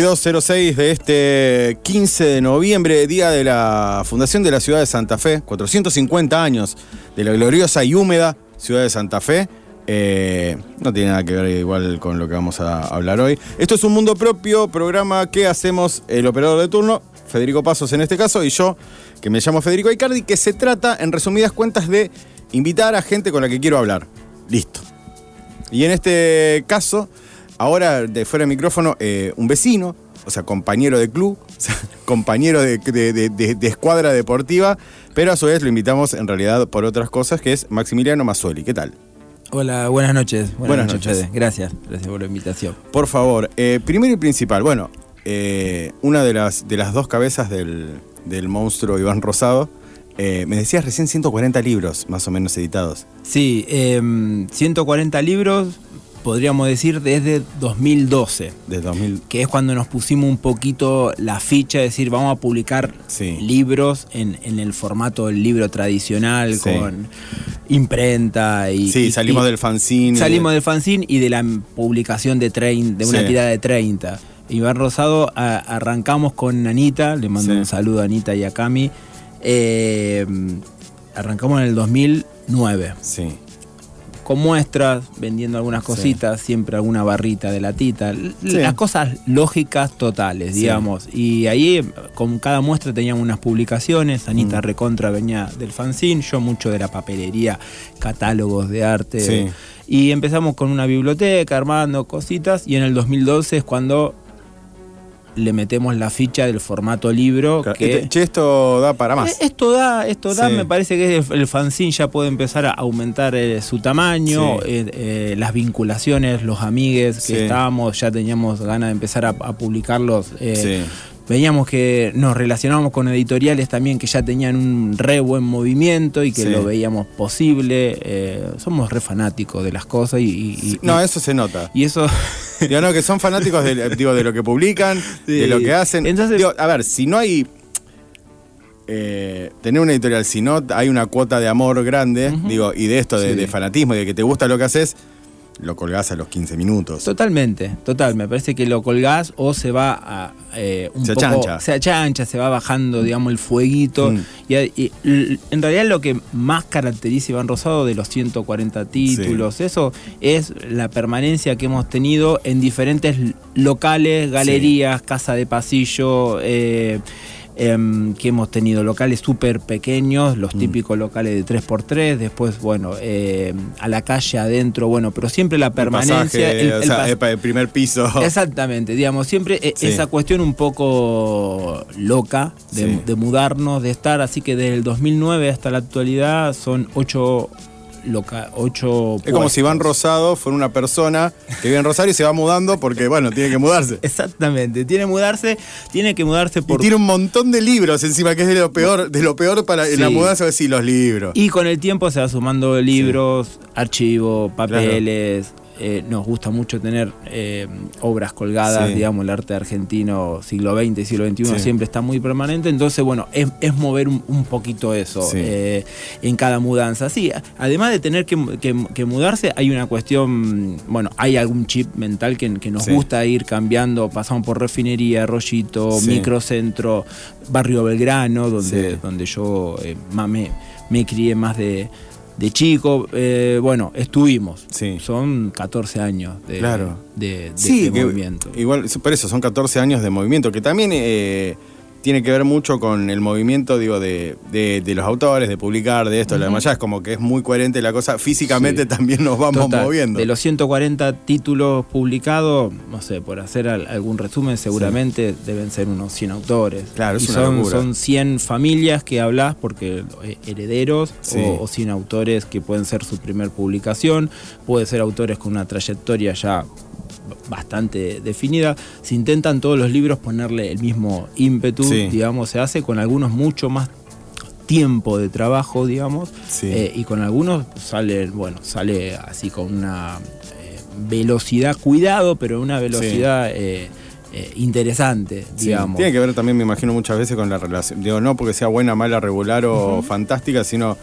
2206 de este 15 de noviembre, día de la fundación de la ciudad de Santa Fe, 450 años de la gloriosa y húmeda ciudad de Santa Fe. Eh, no tiene nada que ver igual con lo que vamos a hablar hoy. Esto es un mundo propio, programa que hacemos el operador de turno, Federico Pasos en este caso, y yo, que me llamo Federico Icardi, que se trata, en resumidas cuentas, de invitar a gente con la que quiero hablar. Listo. Y en este caso, ahora de fuera de micrófono, eh, un vecino, o sea, compañero de club, o sea, compañero de, de- de- de- de escuadra deportiva, pero a su vez lo invitamos en realidad por otras cosas, que es Maximiliano Mazzuoli. ¿Qué tal? Hola, buenas noches. Buenas noches. Fede. Gracias, gracias por la invitación. Por favor, eh, primero y principal, bueno, eh, una de las, de las dos cabezas del, del monstruo Iván Rosado, eh, me decías recién 140 libros más o menos editados. Sí, em, 140 libros, podríamos decir desde 2012, De 2000. que es cuando nos pusimos un poquito la ficha, de decir, vamos a publicar Sí. libros en, en el formato del libro tradicional, Sí. con imprenta y... Sí, y- salimos y- del fanzine. Salimos del fanzine y de la publicación de, trein- de una Sí. tirada de 30. Iván Rosado, a- arrancamos con Anita, le mando un saludo a Anita y a Cami. Eh, arrancamos en el 2009, Sí. Con muestras, vendiendo algunas Sí. cositas, siempre alguna barrita de latita, Sí. las cosas lógicas totales, Sí. digamos. Y ahí con cada muestra teníamos unas publicaciones, Anita Mm. Recontra venía del fanzine, yo mucho de la papelería, catálogos de arte. Y empezamos con una biblioteca, armando cositas, y en el 2012 es cuando le metemos la ficha del formato libro. Claro, que este- che, esto da para más. eh, Esto da, esto da, Sí. me parece que el, el fanzine ya puede empezar a aumentar eh, su tamaño, Sí. eh, eh, las vinculaciones, los amigues que Sí. estábamos, ya teníamos ganas de empezar a, a publicarlos. Veíamos que nos relacionábamos con editoriales también que ya tenían un re buen movimiento y que Sí. lo veíamos posible. eh, somos re fanáticos de las cosas y, y- y- No, eso se nota. y eso Digo, no, que son fanáticos de, digo, de lo que publican, Sí. de lo que hacen. Entonces- Digo, a ver, si no hay. eh, tener una editorial, si no hay una cuota de amor grande, digo, y de esto, de, Sí. de fanatismo y de que te gusta lo que haces, lo colgás a los 15 minutos. Totalmente, total. Me parece que lo colgás o se va a eh, un Se poco. achancha. Se achancha, se va bajando, digamos, el fueguito. Mm. Y, en realidad lo que más caracteriza a Iván Rosado de los 140 títulos, eso es la permanencia que hemos tenido en diferentes locales, galerías, casa de pasillo. eh, em, que hemos tenido locales súper pequeños, los Mm. típicos locales de 3x3, después, bueno, eh, a la calle adentro, bueno, pero siempre la El permanencia. pasaje, el- o el sea, pas- epa, el primer piso. Exactamente, digamos, siempre eh, Sí. esa cuestión un poco loca de, Sí. de mudarnos, de estar, así que desde el 2009 hasta la actualidad son ocho, loca, ocho Es como si Iván. Rosado fuera una persona que vive en Rosario y se va mudando porque, bueno, tiene que mudarse. Exactamente, tiene que mudarse, tiene que mudarse Y por... tiene un montón de libros encima, que es de lo peor, de lo peor para en la mudanza, decir los libros. Y con el tiempo se va sumando libros, archivos, papeles. Eh, nos gusta mucho tener eh, obras colgadas, Sí. digamos, el arte argentino siglo XX y siglo XXI Sí. siempre está muy permanente. Entonces, bueno, es, es mover un, un poquito eso Sí. eh, en cada mudanza. Sí, además de tener que, que- que mudarse, hay una cuestión, bueno, hay algún chip mental que, que nos gusta ir cambiando. Pasamos por refinería, Rollito, microcentro, barrio Belgrano, donde, donde yo me, me crié más de, de chico. Eh, bueno, estuvimos. Sí. Son 14 años de, Claro. de, de Sí, que movimiento. igual, por eso son 14 años de movimiento, que también eh, tiene que ver mucho con el movimiento, digo, de, de- de los autores, de publicar, de esto, de lo demás. Ya es como que es muy coherente la cosa. Físicamente Sí. también nos vamos Total, moviendo. De los 140 títulos publicados, no sé, por hacer al- algún resumen, seguramente deben ser unos 100 autores. Claro, es y una son, locura. son 100 familias que hablas, porque eh, herederos, Sí. o, o 100 autores que pueden ser su primer publicación, puede ser autores con una trayectoria ya bastante definida. Se intentan todos los libros ponerle el mismo ímpetu, Sí. digamos, se hace con algunos mucho más tiempo de trabajo, digamos, Sí. eh, y con algunos sale, bueno, sale así con una eh, velocidad, cuidado, pero una velocidad eh, eh, interesante, Sí, digamos. Tiene que ver también, me imagino, muchas veces con la relación. Digo, no porque sea buena, mala, regular o fantástica, sino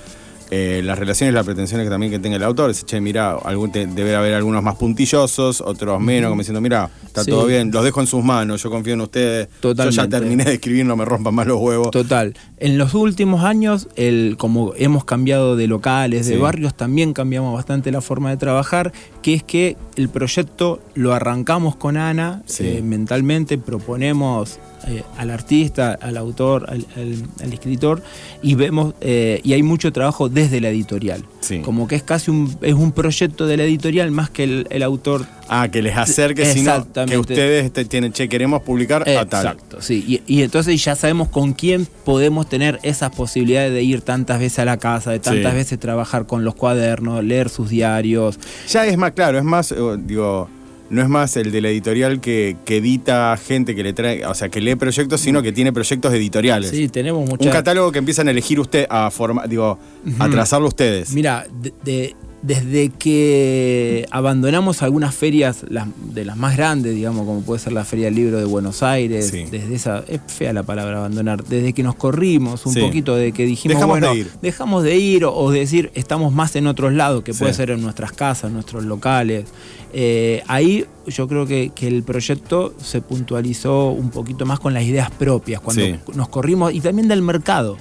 eh, las relaciones, las pretensiones que también que tenga el autor. Dice, che, mira, debe haber algunos más puntillosos, otros menos, como diciendo, mira, está Sí. todo bien, los dejo en sus manos, yo confío en ustedes. Yo ya Totalmente. terminé de escribir, no me rompan más los huevos. Total. En los últimos años, el, como hemos cambiado de locales, de Sí. barrios, también cambiamos bastante la forma de trabajar, que es que el proyecto lo arrancamos con Ana, Sí. eh, mentalmente proponemos eh, al artista, al autor, al, al- al escritor, y vemos, eh, y hay mucho trabajo desde la editorial. Sí. Como que es casi un, es un proyecto de la editorial más que el, el autor Ah, que les acerque, sino que ustedes te- tienen, che, queremos publicar a tal. Exacto, sí. Y, y entonces ya sabemos con quién podemos tener esas posibilidades de ir tantas veces a la casa, de tantas Sí. veces trabajar con los cuadernos, leer sus diarios. Ya es más claro, es más, eh, digo, no es más el de la editorial que, que edita gente que le trae, o sea, que lee proyectos, sino que tiene proyectos editoriales. Sí, tenemos Un muchas. catálogo que empiezan a elegir usted, a formar, digo, a trazarlo ustedes. Mira, de- de- desde que abandonamos algunas ferias las- de las más grandes, digamos, como puede ser la Feria del Libro de Buenos Aires, Sí. desde esa, es fea la palabra abandonar, desde que nos corrimos un Sí. poquito, de que dijimos, Dejamos bueno, de ir. dejamos de ir o, o decir, estamos más en otros lados, que puede Sí. ser en nuestras casas, nuestros locales. Eh, ahí yo creo que, que el proyecto se puntualizó un poquito más con las ideas propias, cuando nos corrimos, y también del mercado.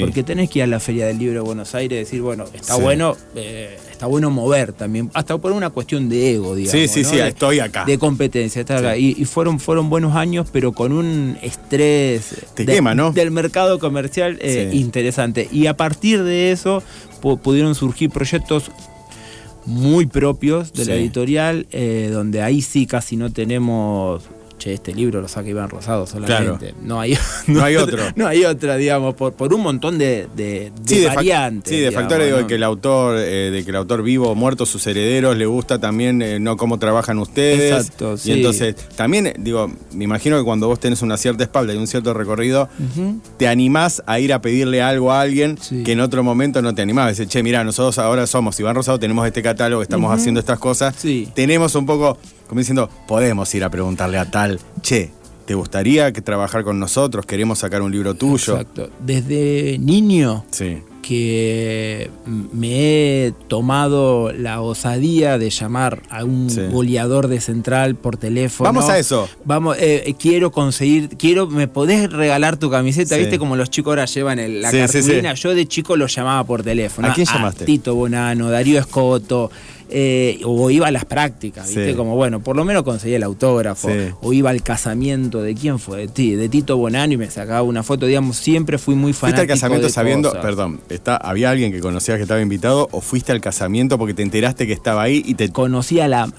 Porque tenés que ir a la Feria del Libro de Buenos Aires y decir, bueno, está bueno, eh, está bueno mover también, hasta por una cuestión de ego, digamos. Sí, sí, ¿no? sí, de, estoy acá. De competencia, estar acá. Y, y fueron, fueron buenos años, pero con un estrés Te de- quema, ¿no? del mercado comercial eh, Sí. interesante. Y a partir de eso pu- pudieron surgir proyectos muy propios de la Sí. editorial, eh, donde ahí sí casi no tenemos. Che, este libro lo saca Iván Rosado solamente. No hay, No hay otro. No hay otra, digamos, por, por un montón de, de, de Sí, de, fac- variantes. sí, de digamos, factores digo, ¿no? de que el autor, eh, de que el autor vivo o muerto, sus herederos, le gusta también eh, no cómo trabajan ustedes. Exacto, Y sí. entonces, también, eh, digo, me imagino que cuando vos tenés una cierta espalda y un cierto recorrido, te animás a ir a pedirle algo a alguien Sí. que en otro momento no te animás. Dices, che, mira, nosotros ahora somos Iván Rosado, tenemos este catálogo, estamos haciendo estas cosas. Sí. Tenemos un poco, como diciendo, podemos ir a preguntarle a tal, che, ¿te gustaría que trabajar con nosotros? Queremos sacar un libro tuyo. Exacto. Desde niño Sí. que me he tomado la osadía de llamar a un Sí. goleador de central por teléfono. Vamos a eso. Vamos, eh, eh, quiero conseguir, quiero, ¿me podés regalar tu camiseta? Sí. ¿Viste como los chicos ahora llevan el- la cartulina? sí. Yo de chico lo llamaba por teléfono. ¿A quién llamaste? Tito Bonano, Darío Escoto. Eh, o iba a las prácticas, ¿viste? Sí. Como bueno, por lo menos conseguía el autógrafo. Sí. O iba al casamiento de quién fue, de ti, de Tito Bonano y me sacaba una foto, digamos, siempre fui muy ¿Fuiste fanático al casamiento de sabiendo, cosas. perdón, está, había alguien que conocías que estaba invitado o fuiste al casamiento porque te enteraste que estaba ahí y te... Conocía a la,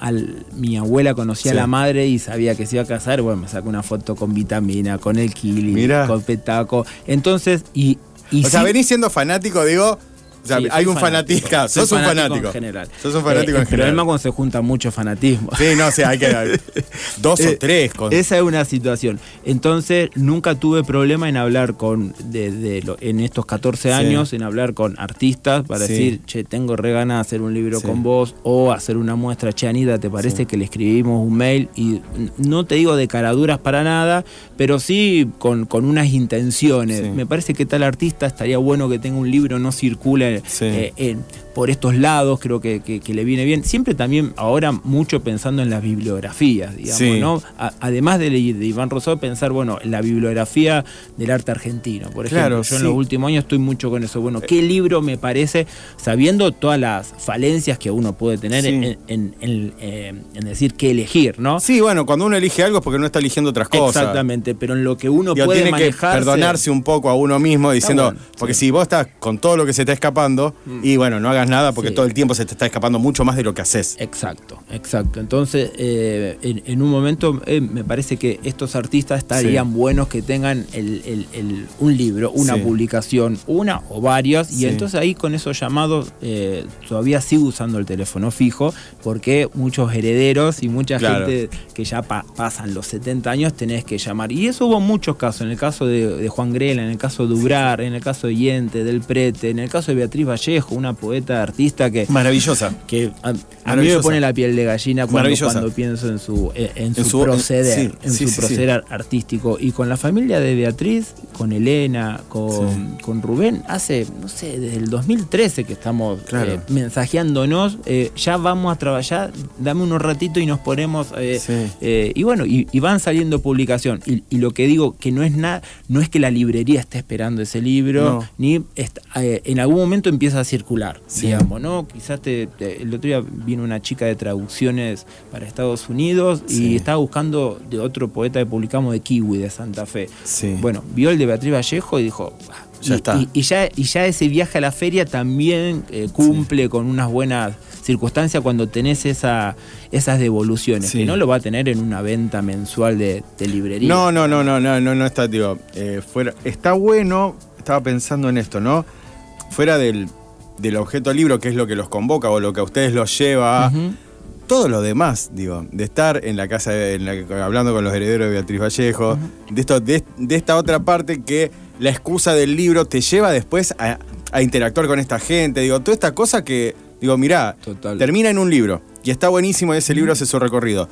mi abuela conocía Sí. a la madre y sabía que se iba a casar, bueno, me sacó una foto con vitamina, con el kili, Mirá. con petaco. Entonces, y, y o sea, venís siendo fanático, digo... O sea, sí, hay un fanático. fanatisca, Soy sos un fanático. en general. Sos un fanático Eh, en El problema general. cuando se junta mucho fanatismo. Sí, no, o sea, hay que... dos o Eh, tres. Con, Esa es una situación. Entonces, nunca tuve problema en hablar con, de, de lo- en estos 14 Sí. años, en hablar con artistas para Sí. decir, che, tengo re ganas de hacer un libro con vos o hacer una muestra, che, Anita, ¿te parece que le escribimos un mail? Y no te digo de caraduras para nada, pero sí con, con unas intenciones. Me parece que tal artista estaría bueno que tenga un libro, no circule Sí. eh, por estos lados, creo que, que- que le viene bien. Siempre también, ahora mucho pensando en las bibliografías, digamos, Sí. ¿no? A- además de, de Iván Rosado, pensar, bueno, en la bibliografía del arte argentino, por ejemplo. Yo en los últimos años estoy mucho con eso. Bueno, ¿qué libro me parece, sabiendo todas las falencias que uno puede tener Sí. en, en- en, eh, en decir qué elegir, ¿no? Sí, bueno, cuando uno elige algo es porque no está eligiendo otras cosas. Exactamente, pero en lo que uno Digo, puede tiene que perdonarse un poco a uno mismo diciendo, bueno, porque si vos estás con todo lo que se está escapando, y bueno, no hagas nada porque Sí. todo el tiempo se te está escapando mucho más de lo que haces. Exacto, exacto. Entonces, eh, en, en un momento eh, me parece que estos artistas estarían Sí. buenos que tengan el- el- el- un libro, una Sí. publicación, una o varias, y entonces ahí con esos llamados eh, todavía sigo usando el teléfono fijo, porque muchos herederos y mucha Claro. gente que ya pa- pasan los 70 años tenés que llamar. Y eso hubo muchos casos, en el caso de, de Juan Grela, en el caso de Ubrar, en el caso de Yente, del Prete, en el caso de Beatriz Vallejo, una poeta artista que Maravillosa. que a, a mí me pone la piel de gallina cuando, cuando pienso en su, eh, en su, En su- proceder, en- sí, en sí, su sí, proceder artístico. Y con la familia de Beatriz, con Elena, con, con Rubén, hace, no sé, desde el 2013 que estamos Claro. eh, mensajeándonos, eh, ya vamos a trabajar, dame unos ratitos y nos ponemos... eh, eh, y bueno, y, y van saliendo publicación. Y, y lo que digo, que no es nada, no es que la librería esté esperando ese libro, No. ni est- eh, en algún momento empieza a circular, Sí. Digamos, ¿no? Quizás te, te- el otro día vino una chica de traducciones para Estados Unidos y estaba buscando de otro poeta que publicamos de Kiwi, de Santa Fe. Sí. Bueno, vio el de Beatriz Vallejo y dijo. "Ah", Ya y, está. Y, y ya, y ya ese viaje a la feria también eh, cumple con unas buenas circunstancias cuando tenés esa, esas devoluciones, Sí. que no lo va a tener en una venta mensual de, de librería. No, no, no, no, no, no, no está, digo, eh, fuera, está bueno, estaba pensando en esto, ¿no? Fuera del, del objeto libro, que es lo que los convoca o lo que a ustedes los lleva, a- todo lo demás, digo, de estar en la casa, de- en la- hablando con los herederos de Beatriz Vallejo, de, esto, de, de esta otra parte que la excusa del libro te lleva después a, a interactuar con esta gente, digo, toda esta cosa que, digo, mirá, Total. termina en un libro y está buenísimo y ese libro hace su recorrido.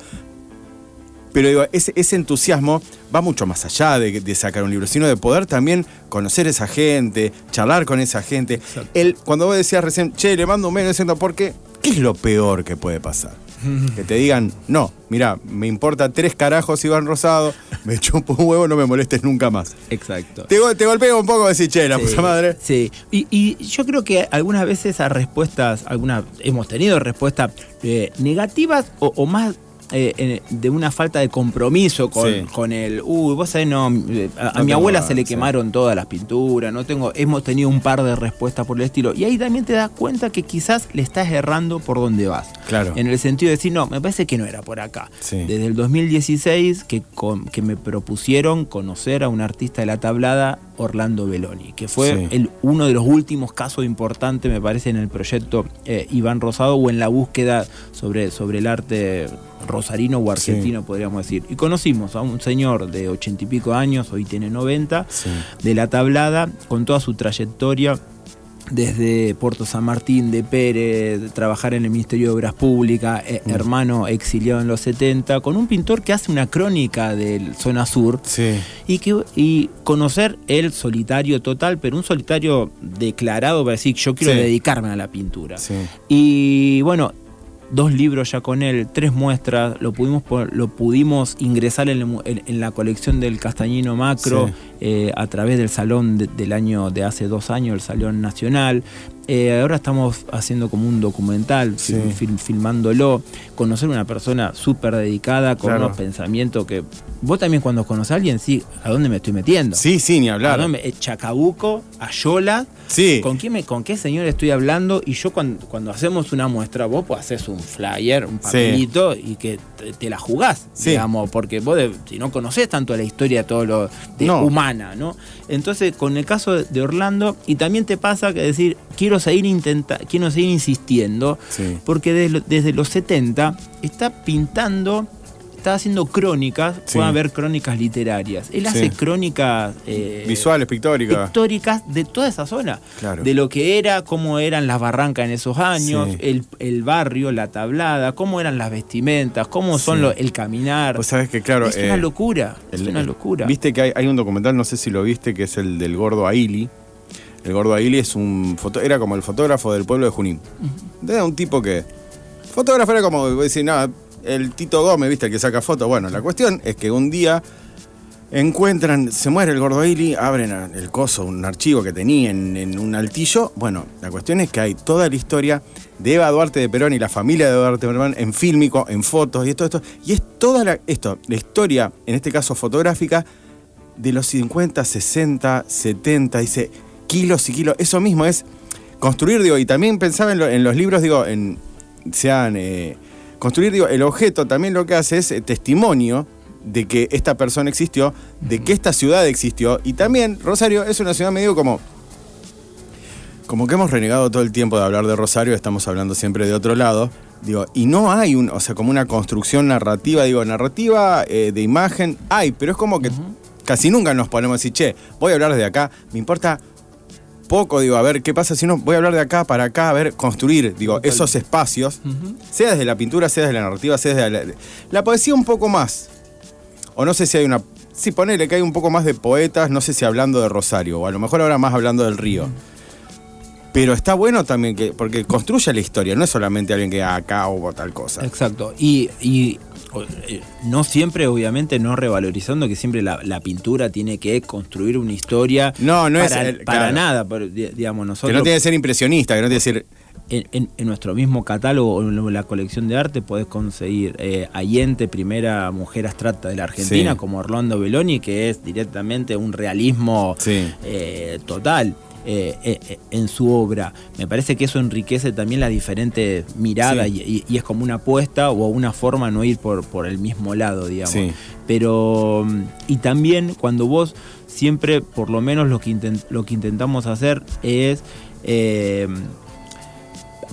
Pero digo, ese, ese entusiasmo va mucho más allá de, de sacar un libro, sino de poder también conocer a esa gente, charlar con esa gente. El, cuando vos decías recién, che, le mando un mail diciendo, ¿por qué? ¿Qué es lo peor que puede pasar? Que te digan, no, mira, me importa tres carajos Iván Rosado, me chupo un huevo, no me molestes nunca más. Exacto. Te, te golpeo un poco, decir, che, la Sí, puta madre. Sí, y, y yo creo que algunas veces a respuestas, algunas hemos tenido respuestas eh, negativas o, o más eh, de una falta de compromiso con, Sí. con el, uy, vos sabés, no, a, a No mi abuela nada, se le sí. quemaron todas las pinturas, no tengo, hemos tenido un par de respuestas por el estilo. Y ahí también te das cuenta que quizás le estás errando por donde vas. Claro. En el sentido de decir, no, me parece que no era por acá. Sí. Desde el 2016 que, con- que me propusieron conocer a un artista de la tablada, Orlando Beloni, que fue el, uno de los últimos casos importantes, me parece, en el proyecto eh, Iván Rosado o en la búsqueda sobre, sobre el arte rosarino o argentino, podríamos decir. Y conocimos a un señor de ochenta y pico años, hoy tiene 90, Sí. de la tablada, con toda su trayectoria desde Puerto San Martín de Pérez, de trabajar en el Ministerio de Obras Públicas, eh, hermano exiliado en los 70, con un pintor que hace una crónica del zona sur Sí. y, que, y conocer el solitario total, pero un solitario declarado para decir yo quiero Sí. dedicarme a la pintura. Sí. Y bueno, dos libros ya con él, tres muestras, lo pudimos, lo pudimos ingresar en, la colección del Castañino Macro Sí. eh, a través del salón de- del año de hace dos años, el Salón Nacional. Eh, ahora estamos haciendo como un documental, Sí. fil- fil- filmándolo, conocer una persona súper dedicada, con Claro. unos pensamientos que... Vos también cuando conoces a alguien, sí, ¿a dónde me estoy metiendo? Sí, sí, ni ¿A hablar. dónde me- eh, Chacabuco, Ayola, Sí. ¿Con, quién me- ¿Con qué señor estoy hablando? Y yo cuando, cuando hacemos una muestra, vos pues haces un flyer, un papelito y que te, te la jugás, Sí. digamos, porque vos de- si no conocés tanto la historia todo lo de No. humana, ¿no? Entonces, con el caso de, de Orlando, y también te pasa que decir, quiero seguir intenta, quiero seguir insistiendo, Sí. porque desde, desde los 70 está pintando, está haciendo crónicas, Sí. puede haber crónicas literarias. Él hace crónicas eh, Visuales, pictóricas. pictóricas de toda esa zona. Claro. De lo que era, cómo eran las barrancas en esos años, el, el barrio, la tablada, cómo eran las vestimentas, cómo son Sí. lo- el caminar. Vos sabés que, claro. es eh, una locura, es una locura. Viste que hay, hay un documental, no sé si lo viste, que es el del gordo Aili. El gordo Aguili es un foto, era como el fotógrafo del pueblo de Junín. Era un tipo que. Fotógrafo era como decir, nada, el Tito Gómez, viste, el que saca fotos. Bueno, la cuestión es que un día encuentran, se muere el gordo Aguili, abren el coso, un archivo que tenía en, en un altillo. Bueno, la cuestión es que hay toda la historia de Eva Duarte de Perón y la familia de Duarte de Perón en fílmico, en fotos y esto, esto. Y es toda la, esto, la historia, en este caso fotográfica, de los 50, 60, 70, dice kilos y kilos. Eso mismo es construir, digo, y también pensaba en, lo- en los libros, digo, en sean eh, construir, digo, el objeto también lo que hace es eh, testimonio de que esta persona existió, de que esta ciudad existió, y también Rosario es una ciudad medio como como que hemos renegado todo el tiempo de hablar de Rosario, estamos hablando siempre de otro lado. Digo, y no hay un, o sea, como una construcción narrativa, digo, narrativa eh, de imagen, hay, pero es como que casi nunca nos ponemos a decir, che, voy a hablar de acá, me importa poco, digo, a ver qué pasa si no, voy a hablar de acá para acá, a ver, construir, digo, esos espacios, sea desde la pintura, sea desde la narrativa, sea desde la, la poesía un poco más. O no sé si hay una. Sí, ponele que hay un poco más de poetas, no sé si hablando de Rosario, o a lo mejor ahora más hablando del río. Pero está bueno también que. Porque construye la historia, no es solamente alguien que acá hubo tal cosa. Exacto. Y, no siempre, obviamente, no revalorizando que siempre la, la pintura tiene que construir una historia. No, no es para, el- para claro. nada. pero, di- digamos, Que nosotros. no tiene que ser impresionista, que no tiene que ser. en, en- en nuestro mismo catálogo, o en la colección de arte, podés conseguir eh, Allende, primera mujer abstracta de la Argentina, Sí. como Orlando Belloni, que es directamente un realismo Sí. eh, total. Eh, eh, eh, en su obra. Me parece que eso enriquece también las diferentes miradas Sí. y, es como una apuesta o una forma de no ir por, por el mismo lado, digamos. Sí. Pero, y también cuando vos siempre, por lo menos lo que, intent- lo que intentamos hacer es eh,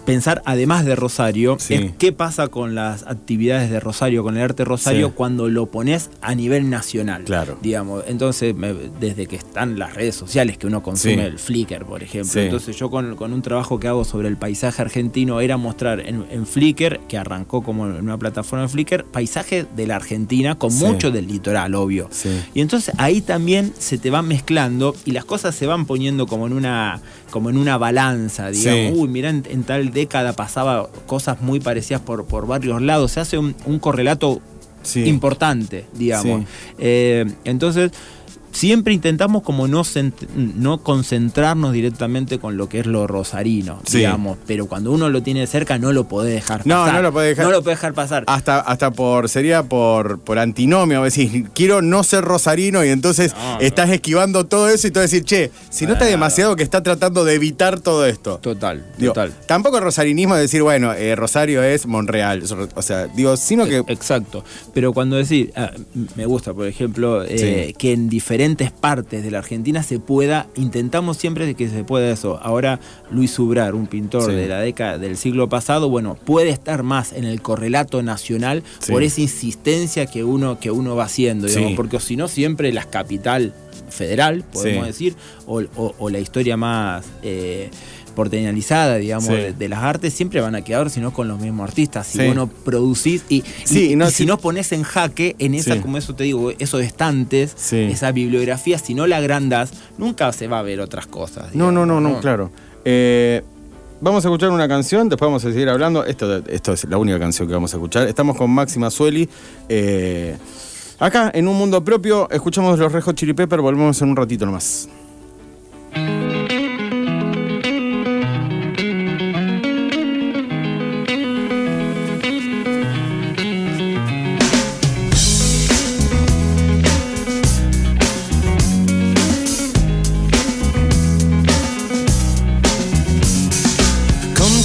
pensar, además de Rosario, Sí. es qué pasa con las actividades de Rosario, con el arte Rosario, Sí. cuando lo pones a nivel nacional. Claro. Digamos, entonces, me- desde que están las redes sociales que uno consume, Sí. el Flickr, por ejemplo. Entonces, yo con, con un trabajo que hago sobre el paisaje argentino era mostrar en, en Flickr, que arrancó como en una plataforma de Flickr, paisajes de la Argentina, con mucho del litoral, obvio. Y entonces ahí también se te van mezclando y las cosas se van poniendo como en una, como en una balanza, digamos. Uy, mirá, en, en tal década pasaba cosas muy parecidas por, por varios lados. Se hace un, un correlato Sí. importante, digamos. Sí. Eh, entonces, siempre intentamos como no, no concentrarnos directamente con lo que es lo rosarino, Sí. digamos. Pero cuando uno lo tiene cerca, no lo podés dejar No, pasar. no lo podés dejar- No lo podés dejar pasar. Hasta, hasta por, sería por, por antinomio, decir, quiero no ser rosarino y entonces No, no. estás esquivando todo eso y tú decir, che, si no está demasiado que está tratando de evitar todo esto. Total, Digo, total. tampoco el rosarinismo es decir, bueno, eh, Rosario es Monreal. O sea, digo, sino que. Exacto. Pero cuando decir, ah, me gusta, por ejemplo, eh, Sí. que en diferentes partes de la Argentina se pueda, intentamos siempre que se pueda eso. Ahora Luis Ubrar, un pintor Sí. de la década del siglo pasado, bueno, puede estar más en el correlato nacional Sí. por esa insistencia que uno, que uno va haciendo, digamos, Sí. porque si no siempre la capital federal, podemos decir, o, o- o la historia más eh, porteñalizada, digamos, Sí. de, de las artes, siempre van a quedar, sino con los mismos artistas. Si Sí. vos no producís y, Sí, y- no, y si no pones en jaque en esa, como eso te digo, esos estantes, esa bibliografía, si no la agrandas, nunca se va a ver otras cosas. No, no, no, no, claro. Eh, vamos a escuchar una canción, después vamos a seguir hablando. Esto, esto es la única canción que vamos a escuchar. Estamos con Máxima Sueli. eh, acá, en un mundo propio, escuchamos los Rejos Chili Pepper. Volvemos en un ratito nomás.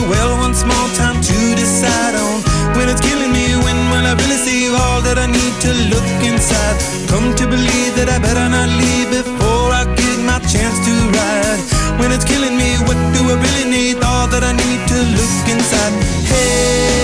the well one small time to decide on when it's killing me. When will I really see all that I need to look inside? Come to believe that I better not leave before I get my chance to ride. When it's killing me, what do I really need? All that I need to look inside. Hey.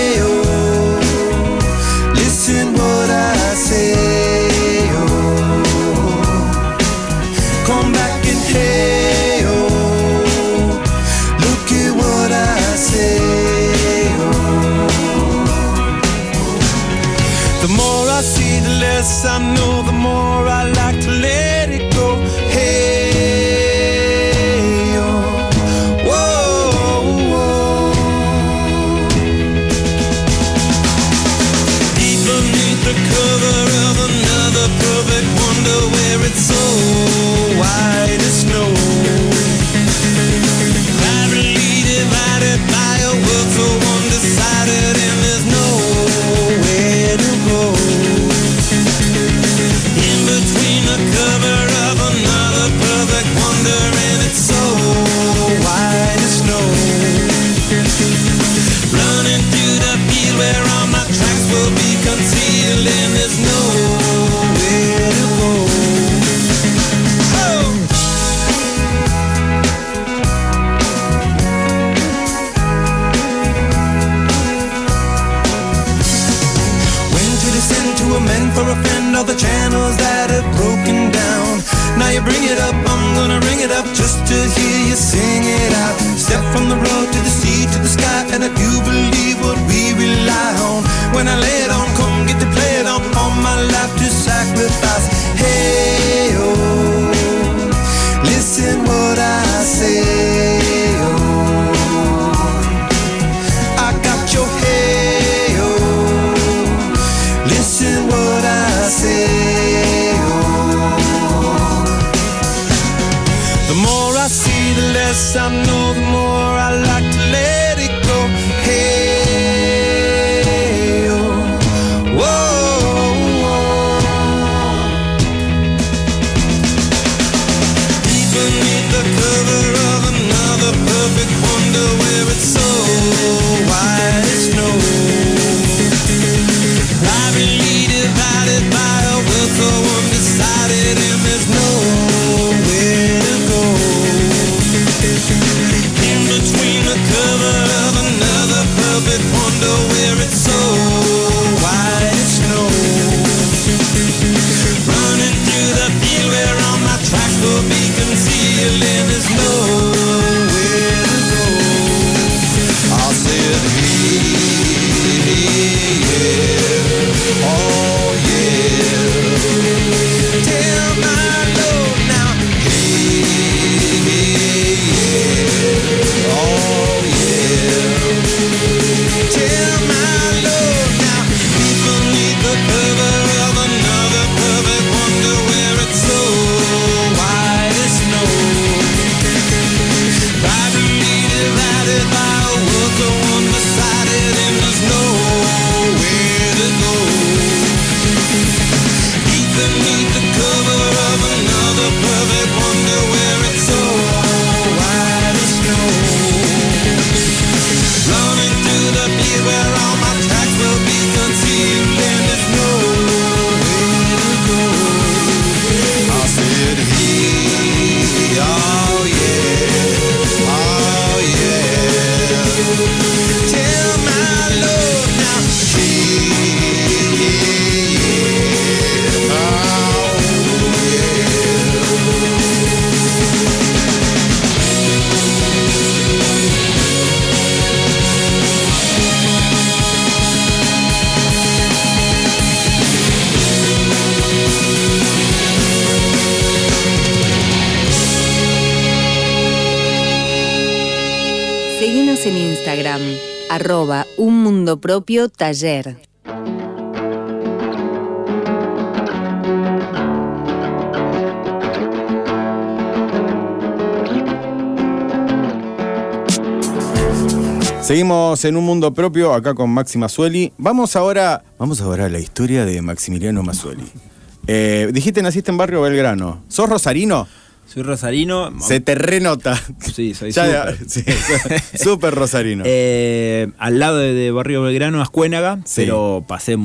propio taller. Seguimos en un mundo propio acá con Maxi Mazzuelli. Vamos ahora, vamos ahora a la historia de Maximiliano Mazzuelli. Eh, dijiste naciste en barrio Belgrano. ¿Sos rosarino? Soy rosarino. Se te renota. Sí, soy súper. Super rosarino. Eh, al lado de, Barrio Belgrano, Ascuénaga, sí. pero pasé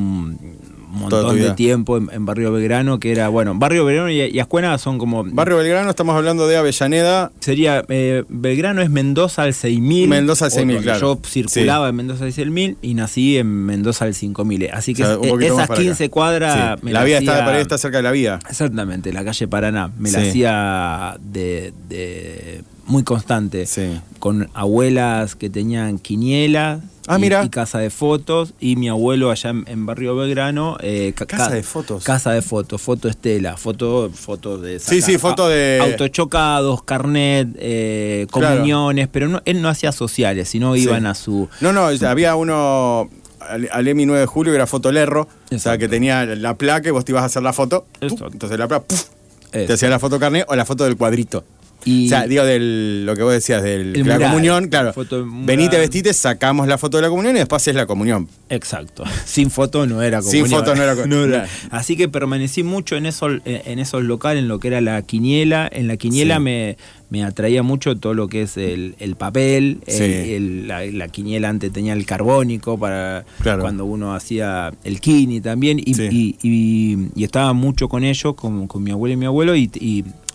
montón de tiempo en, en Barrio Belgrano, que era, bueno, Barrio Belgrano y, y Ascuena son como... Barrio Belgrano, estamos hablando de Avellaneda. Sería, eh, Belgrano es Mendoza al 6000. Mendoza al 6000, o- claro. Yo circulaba en Mendoza al 6000 y nací en Mendoza al 5000. Así que O sea, más esas para acá. 15 cuadras Sí. me La vía está, hacía- ahí está cerca de la vía. Exactamente, la calle Paraná. Me la hacía de, de- muy constante. Sí. Con abuelas que tenían quiniela. Ah, y, mira. y casa de fotos. Y mi abuelo allá en, en Barrio Belgrano. eh, ca- Casa ca- de fotos. Casa de fotos, foto Estela, foto, foto de. Sí, sí, foto de- Autochocados, carnet, eh, Claro. comuniones, pero no, él no hacía sociales, sino iban Sí. a su. No, no, había uno, Ale- Alemi 9 de julio, que era fotolerro. O sea, que tenía la placa y vos te ibas a hacer la foto. Exacto. Entonces la placa, ¡puf! te hacía la foto carnet o la foto del cuadrito. Y- o sea, digo, del, lo que vos decías, de la comunión, claro. Foto. Venite, vestite, sacamos la foto de la comunión y después es la comunión. Exacto. Sin foto no era Sin comunión. foto no era era. Así que permanecí mucho en esos, en esos locales, en lo que era la quiniela. En la quiniela Sí. me, me atraía mucho todo lo que es el, el papel. Sí. el- el- la, la quiniela antes tenía el carbónico para Claro. cuando uno hacía el kini también. Y, Sí. y- y- y estaba mucho con ellos, con, con mi abuelo y mi abuelo. Y,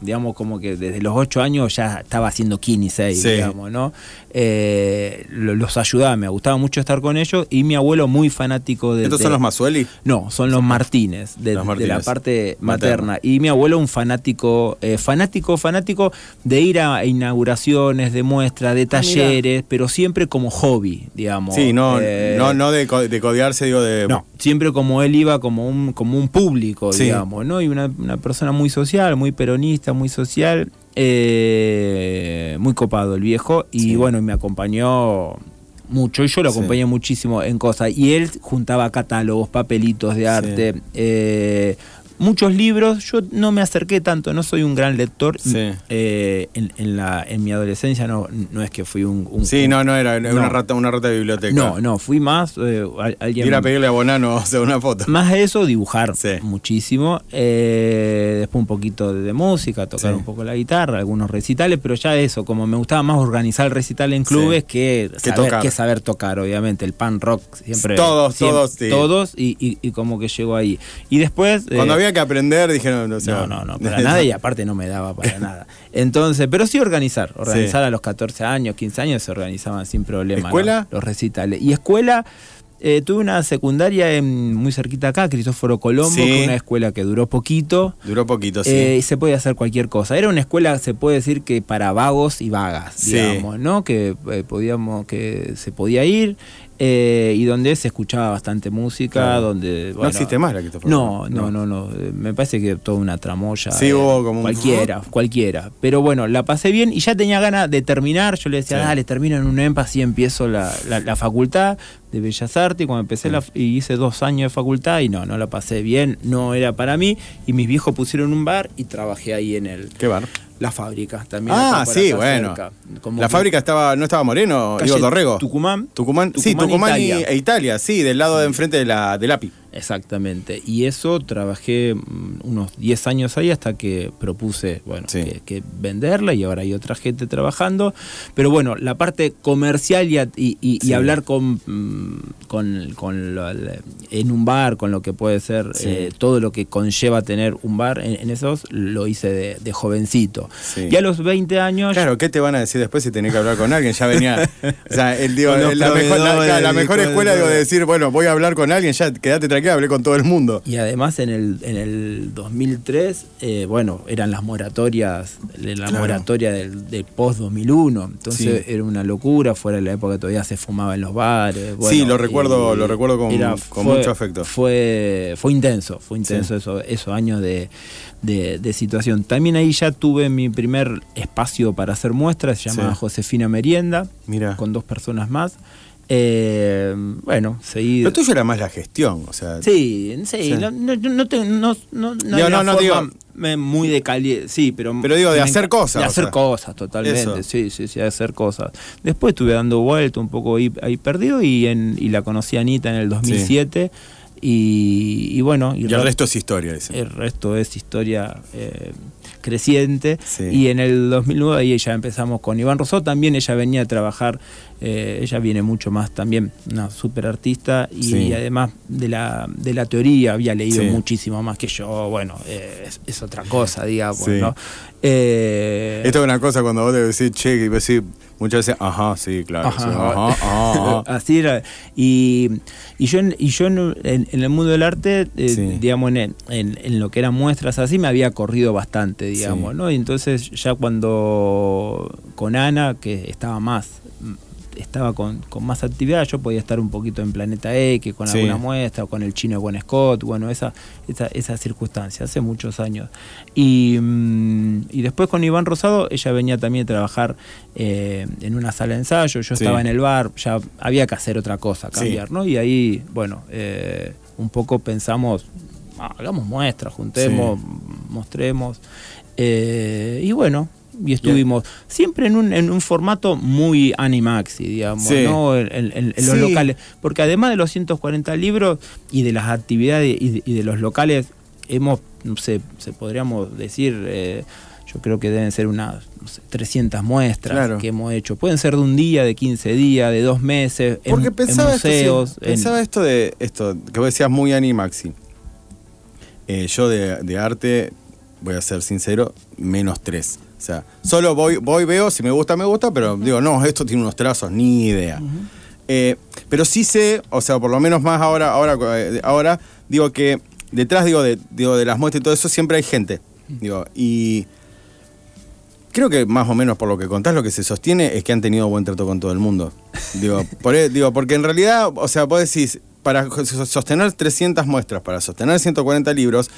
digamos como que desde los ocho años ya estaba haciendo kini 6, Sí. digamos, ¿no? Eh, lo- los ayudaba, me gustaba mucho estar con ellos. Y mi abuelo muy fanático de... ¿Estos de- son los Mazueli? no, son los Martínez, de, Los de Martínez. la parte Materna. materna. Y mi abuelo un fanático, eh, fanático, fanático de ir a inauguraciones, de muestras, de Ah, talleres, pero siempre como hobby, digamos. Sí, no, Eh, no, no de, de codearse, digo, de. no, siempre como él iba como un, como un público, Sí. digamos, ¿no? Y una, una persona muy social, muy peronista, muy social, eh, muy copado el viejo. Y Sí. bueno, me acompañó mucho y yo lo Sí. acompañé muchísimo en cosas. Y él juntaba catálogos, papelitos de arte. eh, Muchos libros, yo no me acerqué tanto, no soy un gran lector. Sí. Eh, en, en la, en mi adolescencia no, no es que fui un... un- Sí, no, no era, era una No. rata, una rata de biblioteca. No, no, fui más... eh, al- alguien Ir a pedirle a Bonano o sea, una foto. más eso, dibujar Sí. muchísimo. Eh, después un poquito de, de música, tocar Sí. un poco la guitarra, algunos recitales, pero ya eso, como me gustaba más organizar el recital en clubes que, saber, tocar. que saber tocar, obviamente. El pan rock siempre. Todos, siempre- todos, sí. Todos, y, y- y como que llegó ahí. Y después. eh, Cuando había que aprender, dijeron, o sea, no, no, no, para nada y aparte no me daba para nada. Entonces, pero sí organizar, organizar Sí. a los 14 años, 15 años se organizaban sin problema. ¿Escuela? ¿no? Los recitales. Y escuela, eh, tuve una secundaria en, muy cerquita acá, Cristóforo Colombo, Sí. que es una escuela que duró poquito. Duró poquito, sí. eh, y se podía hacer cualquier cosa. Era una escuela, se puede decir que para vagos y vagas, Sí. digamos, ¿no? Que eh, podíamos, que se podía ir eh, y donde se escuchaba bastante música, Claro. donde no existe más la Cristóforo no, Colombo. no, no, no. eh, Me parece que toda una tramoya. Sí, eh, hubo como un- Cualquiera, cualquiera. Pero bueno, la pasé bien y ya tenía ganas de terminar. Yo le decía, Sí. dale, termino en un EMPA y empiezo la, la- la facultad de Bellas Artes. Y cuando empecé la, y hice dos años de facultad y no, no la pasé bien, no era para mí. Y mis viejos pusieron un bar y trabajé ahí en el. ¿Qué bar? La fábrica también. Ah, sí, bueno. Como La que- fábrica estaba, no estaba Moreno, digo Torrego. Tucumán. Tucumán, sí, Tucumán y- Italia. e Italia, sí, del lado de enfrente de la, del API. Exactamente. Y eso trabajé mm, unos 10 años ahí hasta que propuse, bueno, Sí. que, que venderla y ahora hay otra gente trabajando. Pero bueno, la parte comercial y, y- y- Sí. hablar con, mm, con, con lo- en un bar, con lo que puede ser Sí. eh, todo lo que conlleva tener un bar en, en esos, lo hice de, de jovencito. Y a los 20 años... Claro, ¿qué te van a decir después si tenés que hablar con alguien? Ya venía. O sea, el, digo, la, mejor, la- la mejor escuela digo, de decir, bueno, voy a hablar con alguien, ya quédate tranquila, hablé con todo el mundo. Y además en el, en el 2003, eh, bueno, eran las moratorias, la Claro. moratoria del, del post-2001. Entonces Sí. era una locura, fuera de la época que todavía se fumaba en los bares. bueno, Sí, lo recuerdo- y lo recuerdo con- con mucho afecto. Fue, fue intenso, fue intenso eso- esos años de, de- de situación. También ahí ya tuve mi primer espacio para hacer muestras, se llama Sí. Josefina Merienda, Mira. con dos personas más. Eh, bueno, seguí. Lo tuyo era más la gestión, o sea. Sí, sí, Sí. no, no, no, te- no, no, no Digo, no, digo- muy de cali sí, pero Pero digo, de hacer cosas, de hacer sea. cosas, totalmente, Eso. sí, sí, sí, de hacer cosas. Después estuve dando vuelta un poco ahí, ahí perdido y en y la conocí a Anita en el 2007 y, y bueno, Y el resto es historia, dice. el resto es historia eh, creciente. Sí. Y en el 2009 ahí ya empezamos con Iván Rosó. También ella venía a trabajar, eh, ella viene mucho más también, una super artista. Y, Sí. además de la, de la teoría había leído Sí. muchísimo más que yo. Bueno, eh, es, es otra cosa, digamos. Sí. ¿no? Eh, Esto es una cosa cuando vos te decís, che, y decís muchas veces, ajá, sí, claro. Ajá. sí, ajá, ajá, ajá. Así era. Y, y yo, en, y yo en, en- en el mundo del arte, eh, Sí. digamos, en, lo que eran muestras así, me había corrido bastante, digamos, Sí. ¿no? Y entonces ya cuando con Ana, que estaba más estaba con, con más actividad, yo podía estar un poquito en Planeta X, con Sí. alguna muestra, o con el chino con Scott, bueno, esa, esa, esa circunstancia, hace muchos años. Y, mm, y después con Iván Rosado, ella venía también a trabajar eh, en una sala de ensayo, yo Sí. estaba en el bar, ya había que hacer otra cosa, Sí. cambiar, ¿no? Y ahí, bueno, eh, un poco pensamos, "Ah, hagamos muestras, juntemos, mostremos. Eh, y bueno, y estuvimos siempre en un, en un formato muy Animaxi, digamos, Sí. ¿no? En, en- en los Sí. locales. Porque además de los 140 libros y de las actividades y de, y de los locales, hemos, no sé, se podríamos decir, eh, yo creo que deben ser unas no sé, 300 muestras Claro. que hemos hecho. Pueden ser de un día, de 15 días, de dos meses, en- Porque en, pensaba, esto, sí, museos. en- pensaba esto de esto, que vos decías muy animaxi. Eh, yo de, de arte, voy a ser sincero, menos tres. O sea, solo voy, voy, veo, si me gusta, me gusta, pero digo, no, esto tiene unos trazos, ni idea. Eh, pero sí sé, o sea, por lo menos más ahora, ahora, eh, ahora, digo que detrás digo de, digo, de las muestras y todo eso siempre hay gente. Digo, y creo que más o menos por lo que contás, lo que se sostiene es que han tenido buen trato con todo el mundo. Digo, por, e- digo porque en realidad, o sea, vos decís, para so- sostener 300 muestras, para sostener 140 libros,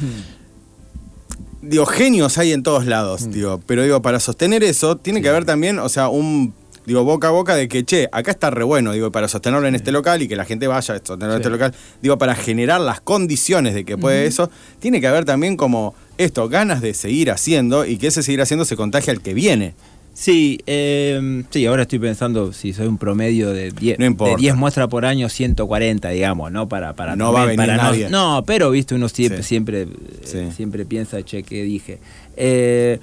digo, genios hay en todos lados, digo, pero digo, para sostener eso, tiene que haber también, o sea, un, digo, boca a boca de que, che, acá está re bueno, digo, para sostenerlo en este local y que la gente vaya a sostenerlo en Sí. este local, digo, para generar las condiciones de que puede eso, tiene que haber también como esto, ganas de seguir haciendo y que ese seguir haciendo se contagie al que viene. Sí, eh, sí, ahora estoy pensando si soy un promedio de 10 No importa. de 10 muestras por año, 140, digamos, ¿no? Para, para No va a venir para nadie. No, pero viste, uno siempre, Sí. siempre, eh, siempre piensa, che, ¿qué dije? Eh,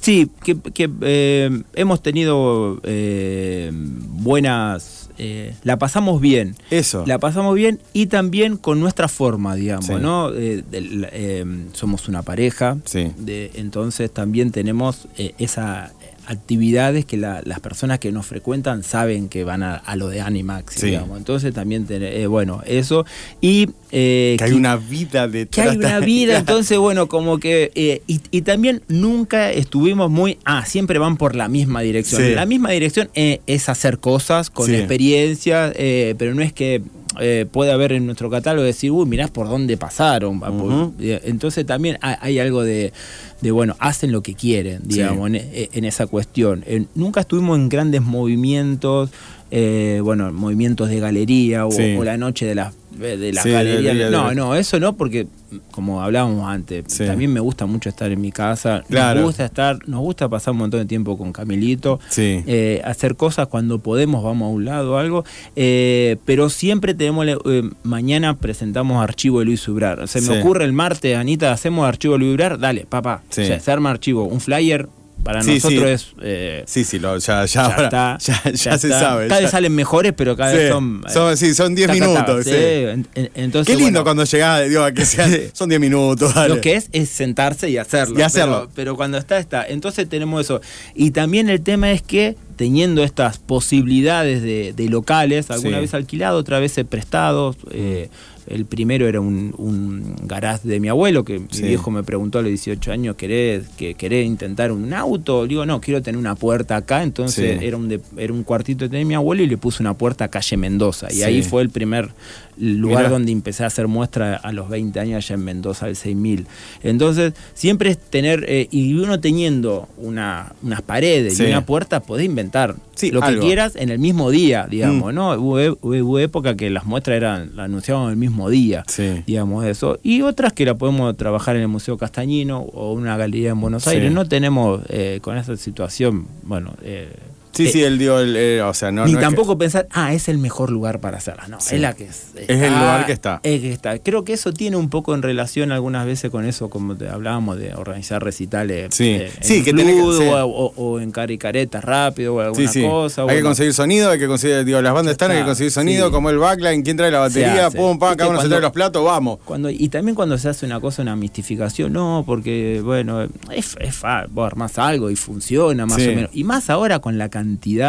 sí, que, que, eh, hemos tenido eh, buenas. eh, la pasamos bien. Eso. La pasamos bien y también con nuestra forma, digamos, Sí. ¿no? Eh, del- eh, somos una pareja, Sí. de- entonces también tenemos esas actividades que la- las personas que nos frecuentan saben que van a, a lo de Animax, Sí. digamos. Entonces también, ten- eh, bueno, eso. Y eh, que hay una vida que detrás. hay una vida, entonces bueno, como que... eh, y, y también nunca estuvimos muy... Ah, siempre van por la misma dirección. Sí. La misma dirección es hacer cosas con Sí. experiencia, eh, pero no es que eh, puede haber en nuestro catálogo decir, uy, mirá por dónde pasaron. Ah, por- Ujú. eh, Entonces también hay, algo de, de, bueno, hacen lo que quieren, Sí. digamos, en, en esa cuestión. Eh, nunca estuvimos en grandes movimientos, eh, bueno, movimientos de galería o, Sí. o la noche de las de las Sí, galerías. de- de- no, no, eso no, porque como hablábamos antes, Sí. también me gusta mucho estar en mi casa. Claro. Nos gusta estar, nos gusta pasar un montón de tiempo con Camilito, Sí. eh, hacer cosas cuando podemos, vamos a un lado o algo, eh, pero siempre tenemos, eh, mañana presentamos archivo de Luis Ubrar. Se me ocurre el martes, Anita, hacemos archivo de Luis Ubrar, dale, papá, Sí. o sea, se arma archivo, un flyer. Para Sí, nosotros sí. es. eh, Sí, sí, lo- ya, ya, ya ahora- está, ya, ya ya se está. sabe. Cada vez salen mejores, pero cada vez son. son- sí, son 10 taca, taca, minutos. En- en- Entonces, Qué lindo bueno, cuando llegás, digo, a que sean, son 10 minutos. dale. Lo que es es sentarse y hacerlo. Y hacerlo. Pero, pero cuando está, está. Entonces tenemos eso. Y también el tema es que teniendo estas posibilidades de, de locales, alguna vez alquilados, otra vez prestados. eh, el primero era un, un garage de mi abuelo, que Sí. mi viejo me preguntó a los 18 años, ¿querés, que, ¿querés intentar un auto? Digo, no, quiero tener una puerta acá. Entonces Sí. era, un de- era un cuartito que tenía mi abuelo y le puse una puerta a calle Mendoza. Y Sí. ahí fue el primer lugar Mirá. donde empecé a hacer muestra a los 20 años allá en Mendoza, al 6000. Entonces, siempre es tener, eh, y uno teniendo una, unas paredes y una puerta, podés inventar Sí, lo algo. que quieras en el mismo día, digamos, Mm. ¿no? Hubo, e- hubo época que las muestras eran, las anunciábamos el mismo día, Sí. digamos eso. Y otras que la podemos trabajar en el Museo Castañino o una galería en Buenos Sí. Aires. No tenemos, eh, con esa situación, bueno, eh, Sí, Eh, sí, él dio el. eh, o sea, no. ni no es que- tampoco pensar, ah, es el mejor lugar para hacerla. No, Sí. es la que es. Es el lugar que está. Es que está. Creo que eso tiene un poco en relación algunas veces con eso, como te hablábamos de organizar recitales. Sí. eh, Sí, en que tenés que- sí. o, o- o en caricaretas rápido o alguna Sí, sí. cosa. hay que conseguir sonido, hay que conseguir. Digo, las bandas están, hay que conseguir sonido, como el backline, quién trae la batería, pum, pam, cada uno se trae los platos, vamos. Cuando, y también cuando se hace una cosa, una mistificación, no, porque, bueno, es, es fa- vos armás algo y funciona más o menos. Y más ahora con la cantidad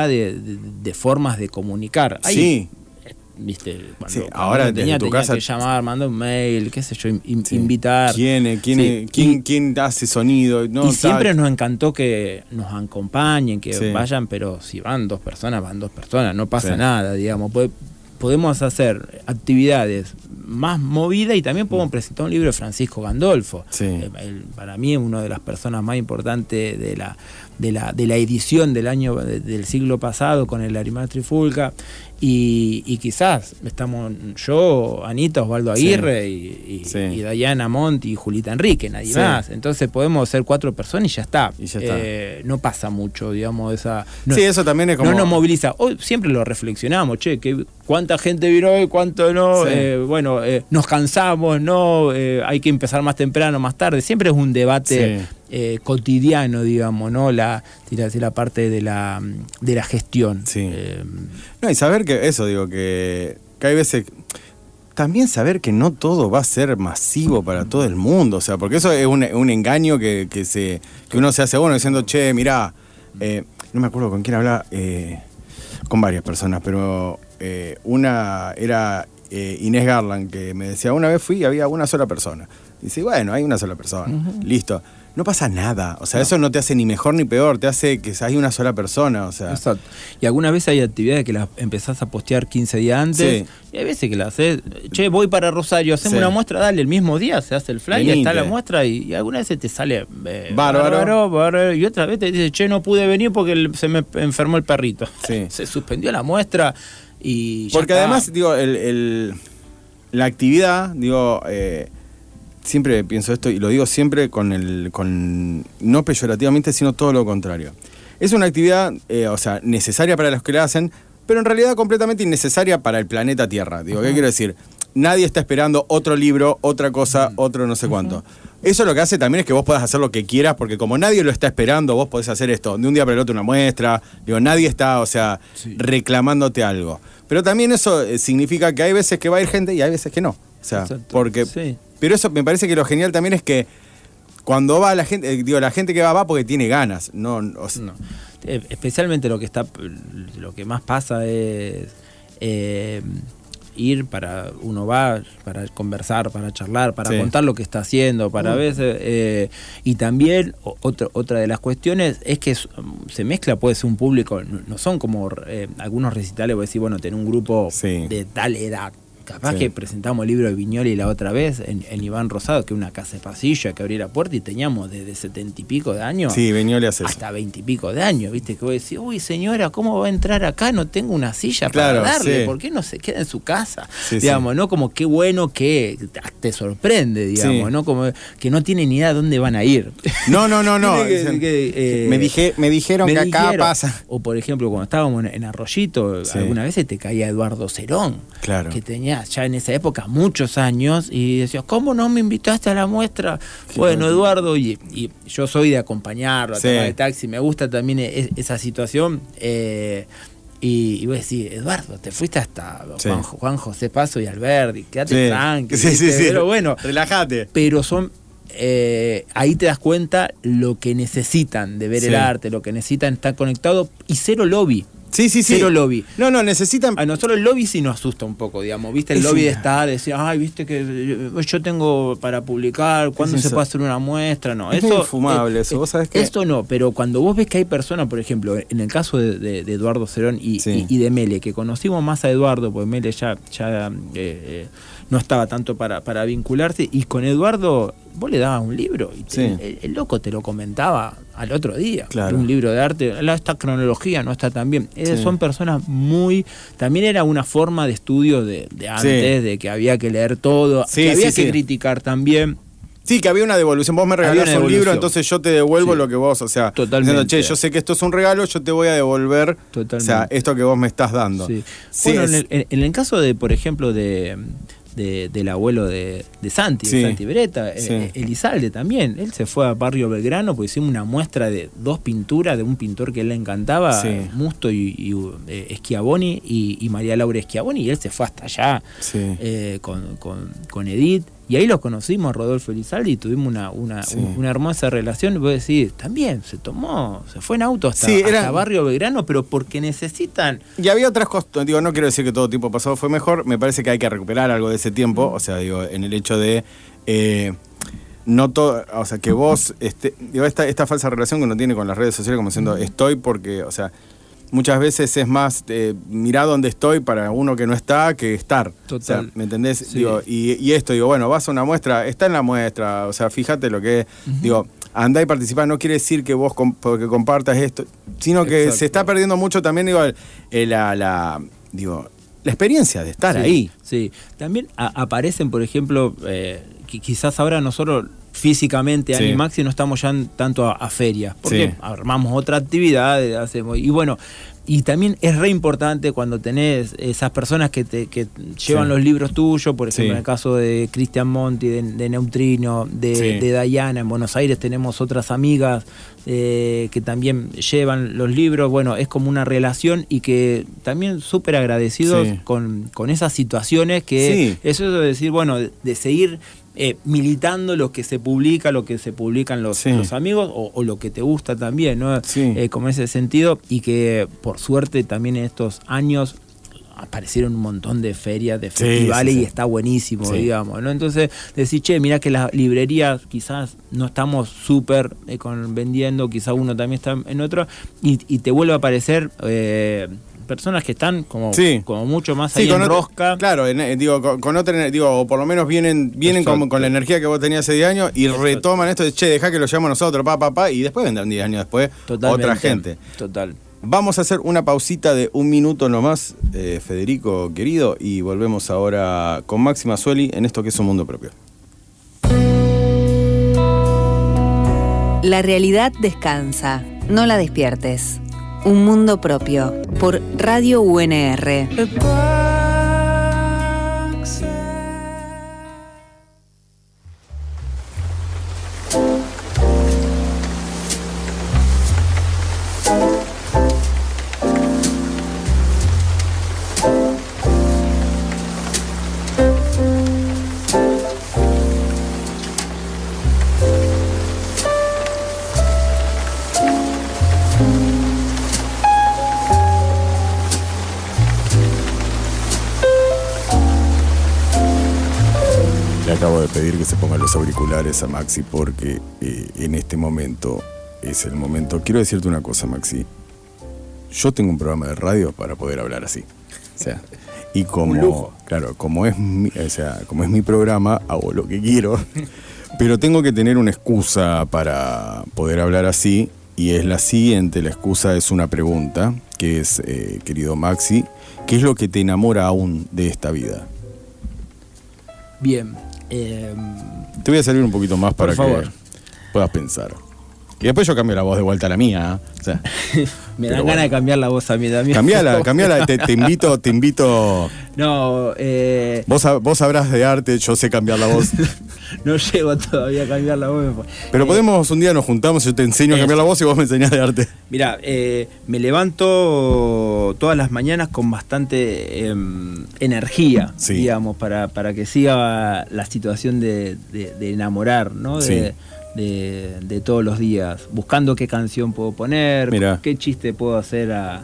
de, de- de formas de comunicar. Ahí, Sí. Viste, cuando, Sí, cuando ahora tenía, desde tu tenía casa- que llamar, mandar un mail, qué sé yo, in- Sí. invitar. ¿Quién, es? quién, Sí, es? quién, y- quién hace sonido? No, y siempre tal. nos encantó que nos acompañen, que vayan, pero si van dos personas, van dos personas, no pasa nada, digamos. Podemos hacer actividades más movidas y también podemos presentar un libro de Francisco Gandolfo. Sí. Eh, para mí es una de las personas más importantes de la, de la, de la edición del año de- del siglo pasado con el Arimar Trifulca. Y, y quizás estamos yo, Anita, Osvaldo Sí. Aguirre y, y- Sí. y Dayana Monti y Julita Enrique, nadie Sí. más. Entonces podemos ser cuatro personas y ya está. Y ya está. Eh, no pasa mucho, digamos, esa. No, Sí, eso también es como. no nos moviliza. Hoy siempre lo reflexionamos, che, que cuánta gente vino hoy, cuánto no. Eh, bueno, eh, nos cansamos, no, hay que empezar más temprano, más tarde. Siempre es un debate Sí. Eh, cotidiano, digamos, ¿no? La, la, la parte de la, de la gestión. Sí. Eh, No, y saber que eso, digo, que, que hay veces. También saber que no todo va a ser masivo para todo el mundo, o sea, porque eso es un, un engaño que, que se, que uno se hace bueno diciendo, che, mirá, eh, no me acuerdo con quién hablaba, eh, con varias personas, pero eh, una era Inés Garland, que me decía, una vez fui y había una sola persona. Dice, bueno, hay una sola persona, listo. No pasa nada, o sea, eso no te hace ni mejor ni peor, te hace que hay una sola persona, o sea. Exacto. Y algunas veces hay actividades que las empezás a postear 15 días antes. Sí. Y hay veces que las haces. Che, voy para Rosario, hacemos Sí. una muestra, dale, el mismo día se hace el flyer, Venite. está la muestra y, y algunas veces te sale eh, Bárbaro. bárbaro, Y otra vez te dice, che, no pude venir porque se me enfermó el perrito. Sí. se suspendió la muestra y. ya Porque está. además, digo, el, el- la actividad, digo, eh, siempre pienso esto y lo digo siempre con el, con, no peyorativamente, sino todo lo contrario. Es una actividad, eh, o sea, necesaria para los que la hacen, pero en realidad completamente innecesaria para el planeta Tierra. Digo, ¿qué quiero decir? Nadie está esperando otro libro, otra cosa, otro no sé cuánto. Eso lo que hace también es que vos puedas hacer lo que quieras, porque como nadie lo está esperando, vos podés hacer esto de un día para el otro una muestra. Digo, nadie está, o sea, reclamándote algo. Pero también eso eh, significa que hay veces que va a ir gente y hay veces que no. O sea, Exacto. porque. Sí. Pero eso me parece que lo genial también es que cuando va la gente, eh, digo, la gente que va va porque tiene ganas. No, o sea, No. Eh, Especialmente lo que está, lo que más pasa es eh, ir para, uno va para conversar, para charlar, para Sí. contar lo que está haciendo, para veces, eh, y también otro- otra de las cuestiones es que se mezcla, puede ser un público, no, son como eh, algunos recitales, voy a decir, bueno, tener un grupo Sí. de tal edad. Capaz Sí. que presentamos el libro de Viñoli la otra vez en, en Iván Rosado, que es una casa de pasillo que abría la puerta y teníamos desde setenta y pico de años sí, Beñoli hace eso. hasta veintipico de años, ¿viste? Que vos decís, uy, señora, ¿cómo va a entrar acá? No tengo una silla Claro, para darle, sí. ¿por qué no se queda en su casa? Sí, digamos, ¿no? Como qué bueno que te sorprende, digamos. ¿no? Como que no tiene ni idea de dónde van a ir. No, no, no, no. Que- que, eh, me, dije, me dijeron me que acá dijeron. pasa. O por ejemplo, cuando estábamos en, Arroyito, algunas veces te caía Eduardo Cerón. Claro. Que tenía ya en esa época muchos años y decías, ¿cómo no me invitaste a la muestra? bueno, Eduardo, y, y yo soy de acompañarlo, a Sí. tomar el taxi, me gusta también e- esa situación. eh, y, y vos decís, Eduardo, te fuiste hasta. Juan, Juan José Paso y Alberti, quédate tranquilo. Pero bueno, Relájate. pero son eh, ahí te das cuenta lo que necesitan de ver Sí. el arte, lo que necesitan estar conectados y cero lobby. Sí, sí, sí. Cero lobby. No, no, necesitan. A nosotros el lobby sí nos asusta un poco, digamos. ¿Viste? El Es lobby de estar, decir, ay, viste que yo- tengo para publicar, ¿cuándo Es se puede hacer una muestra? No, Es eso. infumable eso, vos sabés que- Esto no, pero cuando vos ves que hay personas, por ejemplo, en el caso de, de- de Eduardo Cerón y, Sí. y- y de Mele, que conocimos más a Eduardo, porque Mele ya, ya eh, eh, no estaba tanto para, para vincularse, y con Eduardo vos le dabas un libro y te- Sí. el, el loco te lo comentaba al otro día. Claro. Un libro de arte, la, esta cronología no está tan bien. Eh, Sí. Son personas muy... También era una forma de estudio de, de antes, de que había que leer todo, Sí, que había que criticar también. Sí, que había una devolución. Vos me regalás un libro, entonces yo te devuelvo Sí. lo que vos, o sea, Totalmente. diciendo, che, yo sé que esto es un regalo, yo te voy a devolver, Totalmente. o sea, esto que vos me estás dando. Sí. Sí, bueno, es- en, el, en el caso de, por ejemplo, de, de- del abuelo de, de Santi, Sí. de Santi Beretta, eh, Sí. eh, Elizalde también. Él se fue a Barrio Belgrano porque hicimos una muestra de dos pinturas de un pintor que le encantaba, Sí. Musto y, y, eh, Schiavoni y, y María Laura Schiavoni, y él se fue hasta allá eh, con, con- con Edith. Y ahí los conocimos, Rodolfo Elizalde, y tuvimos una, una, Sí. una hermosa relación. Y vos decís, también se tomó, se fue en auto hasta, Sí, era- hasta Barrio Belgrano, pero porque necesitan Y había otras cosas, digo, no quiero decir que todo tiempo pasado fue mejor, me parece que hay que recuperar algo de ese tiempo, o sea, digo, en el hecho de eh, no todo, o sea, que vos, este, digo, esta, esta falsa relación que uno tiene con las redes sociales como diciendo estoy porque, o sea, muchas veces es más eh, mirar dónde estoy para uno que no está que estar. Total. O sea, ¿Me entendés? Sí. Digo, y, y esto, digo, bueno, vas a una muestra, está en la muestra, o sea, fíjate lo que es, digo, andá y participa, no quiere decir que vos com- porque compartas esto, sino que Exacto. se está perdiendo mucho también, digo, el- el- la, la- digo, la experiencia de estar Sí, ahí. Sí, también aparecen, por ejemplo, eh, qui- quizás ahora nosotros físicamente, Sí. Ani y no estamos ya en- tanto a, a ferias, porque Sí. armamos otra actividad, eh, hacemos, y bueno, y también es re importante cuando tenés esas personas que te que llevan Sí. los libros tuyos, por ejemplo, Sí. en el caso de Cristian Monti, de, de Neutrino, de, Sí. de Dayana, en Buenos Aires tenemos otras amigas eh, que también llevan los libros, bueno, es como una relación y que también súper agradecidos con, con esas situaciones que eso es de decir, bueno, de, de seguir eh, militando lo que se publica, lo que se publican los, Sí. los amigos o, o lo que te gusta también, ¿no? Sí. Eh, como ese sentido y que por suerte también en estos años aparecieron un montón de ferias, de festivales sí, sí. y está buenísimo, digamos, ¿no? Entonces, decir, che, mira que las librerías quizás no estamos súper eh, vendiendo, quizás uno también está en otro, y, y te vuelve a aparecer eh, personas que están como, Sí. como mucho más Sí, ahí en otra- rosca. Claro, en- eh, digo, con, con otra, digo, o por lo menos vienen, vienen con la energía que vos tenías hace 10 años y retoman esto de, che, deja que lo llevamos nosotros, pa, pa, pa, y después vendrán 10 años después Totalmente. otra gente. Total. Vamos a hacer una pausita de un minuto nomás, eh, Federico querido, y volvemos ahora con Máxima Sueli en esto que es un mundo propio. La realidad descansa, no la despiertes. Un mundo propio, por Radio UNR. Los auriculares a Maxi porque eh, en este momento es el momento. Quiero decirte una cosa, Maxi. Yo tengo un programa de radio para poder hablar así. O sea, y como, claro, como es, mi, o sea, como es mi programa, hago lo que quiero. Pero tengo que tener una excusa para poder hablar así. Y es la siguiente, la excusa es una pregunta, que es, eh, querido Maxi, ¿qué es lo que te enamora aún de esta vida? Bien. eh, Te voy a salir un poquito más para favor. que puedas pensar. Y después yo cambio la voz de vuelta a la mía. ¿eh? O sea, me dan bueno. ganas de cambiar la voz a mí también. cambiala, cambiala. Te, te invito, te invito. No, eh, Vos, vos sabrás de arte, yo sé cambiar la voz. no llego todavía a cambiar la voz. Pero Eh, podemos, un día nos juntamos, yo te enseño a cambiar la voz y vos me enseñás de arte. Mira, eh, me levanto todas las mañanas con bastante em, energía, Sí. digamos, para, para que siga la situación de, de- de enamorar, ¿no? De, Sí. De- de todos los días, buscando qué canción puedo poner, Mirá. qué chiste puedo hacer a-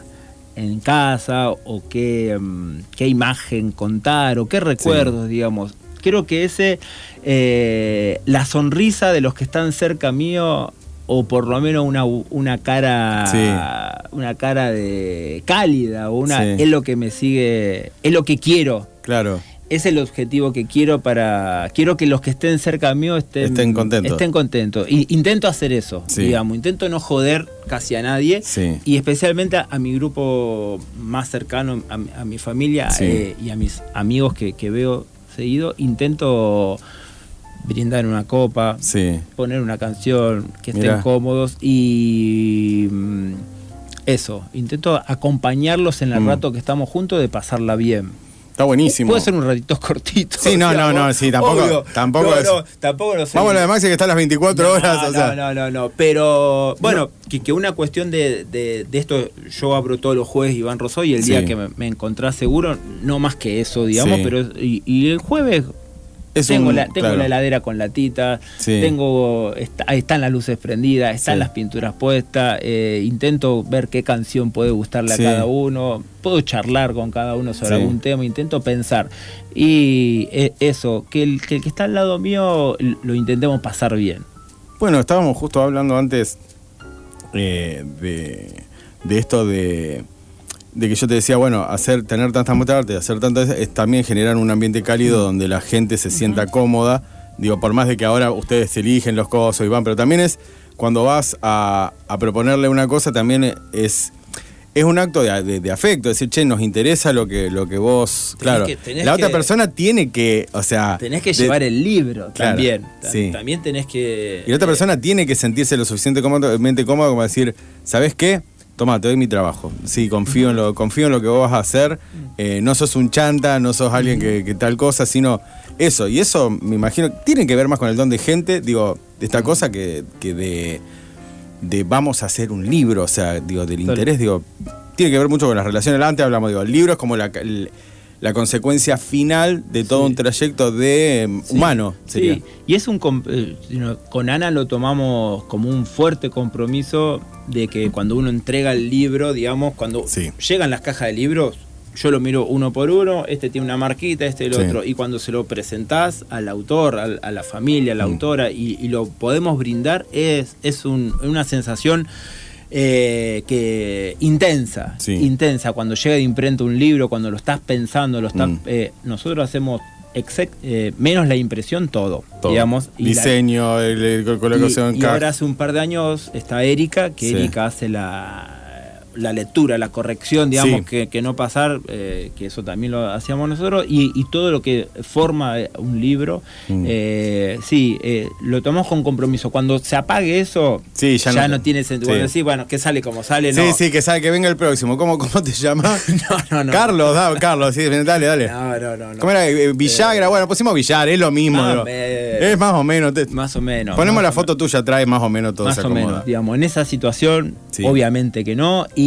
en casa, o qué, em, qué imagen contar, o qué recuerdos, digamos. Creo que ese, eh, la sonrisa de los que están cerca mío, o por lo menos una, una cara una cara de cálida o una Sí. es lo que me sigue es lo que quiero Claro. Es el objetivo que quiero para quiero que los que estén cerca mío estén Estén contentos. estén contentos y intento hacer eso Sí. digamos intento no joder casi a nadie Sí. y especialmente a, a mi grupo más cercano a, mi- a mi familia Sí. eh, y a mis amigos que, que veo seguido intento brindar una copa, poner una canción, que estén Mirá. cómodos y mm, eso, intento acompañarlos en el Mm. rato que estamos juntos de pasarla bien. Está buenísimo. Puede ser un ratito cortito. Sí, no, no, no, sí, tampoco- tampoco no, es- no, tampoco lo sé. Vamos a lo de Maxi que está a las 24 No, horas. o no, sea. no, no, no. Pero bueno, que, que una cuestión de, de- de esto, yo abro todos los jueves Iván Rosso y el día que me, me encontrás seguro, no más que eso, digamos, Sí. pero y, y el jueves Es tengo, un- la, tengo claro. la heladera con latita, Sí. tengo está- ahí están las luces prendidas, están Sí. las pinturas puestas, eh, intento ver qué canción puede gustarle Sí. a cada uno, puedo charlar con cada uno sobre algún tema, intento pensar. Y eh, eso, que el, que el que está al lado mío lo intentemos pasar bien. Bueno, estábamos justo hablando antes eh, de, de esto de, de que yo te decía, bueno, hacer, tener tanta muestra de arte, hacer tanto es, también generar un ambiente cálido donde la gente se sienta cómoda. Digo, por más de que ahora ustedes eligen los cosos y van, pero también es cuando vas a, a proponerle una cosa, también es. Es un acto de, de- de afecto, decir, che, nos interesa lo que, lo que vos. claro. que- tenés la otra que- persona tiene que, o sea. Tenés que de- llevar el libro Claro, también. Ta- sí. También tenés que. Y la otra eh, persona tiene que sentirse lo suficientemente cómodo como decir, ¿sabes qué? Toma, te doy mi trabajo. Sí, confío en lo, confío en lo que vos vas a hacer. Eh, no sos un chanta, no sos alguien que, que tal cosa, sino eso. Y eso, me imagino, tiene que ver más con el don de gente, digo, de esta cosa que, que de, de vamos a hacer un libro, o sea, digo, del interés, digo, tiene que ver mucho con las relaciones. Antes hablamos, digo, el libro es como la, el- la consecuencia final de todo Sí. un trayecto de eh, humano, sería. Sí, y es un eh, con Ana lo tomamos como un fuerte compromiso de que cuando uno entrega el libro, digamos, cuando Sí. llegan las cajas de libros, yo lo miro uno por uno, este tiene una marquita, este el otro, y cuando se lo presentás al autor, al- a la familia, a la Mm. autora, y, y lo podemos brindar, es, es un- una sensación eh, que intensa, Sí. intensa, cuando llega de imprenta un libro, cuando lo estás pensando, lo estás, Mm. eh, nosotros hacemos eh, menos la impresión, todo, Todo. digamos. y la- Diseño, el, el- colocación y, y ahora hace un par de años está Erika, que Sí. Erika hace la, la lectura, la corrección, digamos, Sí. que, que no pasar, eh, que eso también lo hacíamos nosotros, y, y todo lo que forma eh, un libro, Mm. eh, sí, eh, lo tomamos con compromiso. Cuando se apague eso, Sí, ya ya, no- no, tiene sentido. sí. Bueno, sí, bueno, que sale como sale, Sí, no. sí, que sabe que venga el próximo. ¿Cómo, cómo te llamas? No, no, no. Carlos, da, Carlos, sí, dale, dale. No, no, no. no. ¿Cómo era? Villagra, bueno, pusimos Villar, es lo mismo. Más es más o menos. te- Más o menos. ponemos la foto tuya, trae más o menos todo más se o menos, digamos, en esa situación, Sí. obviamente que no. Y,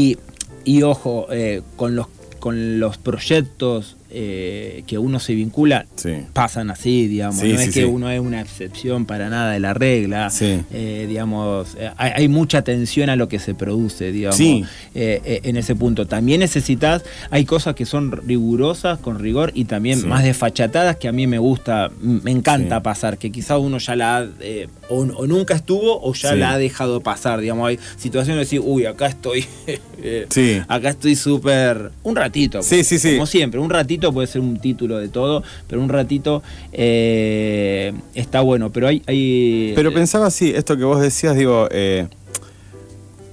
y ojo, eh, con los con los proyectos eh, que uno se vincula, Sí. pasan así, digamos. Sí, no sí, es que uno es una excepción para nada de la regla. Eh, digamos, eh, hay, hay mucha atención a lo que se produce, digamos, eh, en ese punto. También necesitas, hay cosas que son rigurosas, con rigor, y también más desfachatadas que a mí me gusta, me encanta pasar, que quizá uno ya la ha, o, o nunca estuvo o ya la ha dejado pasar, digamos, hay situaciones de decir, uy, acá estoy, acá estoy súper, un ratito, Sí, sí, sí. como siempre, un ratito puede ser un título de todo, pero un ratito eh, está bueno, pero hay... hay Pero pensaba así, esto que vos decías, digo, eh,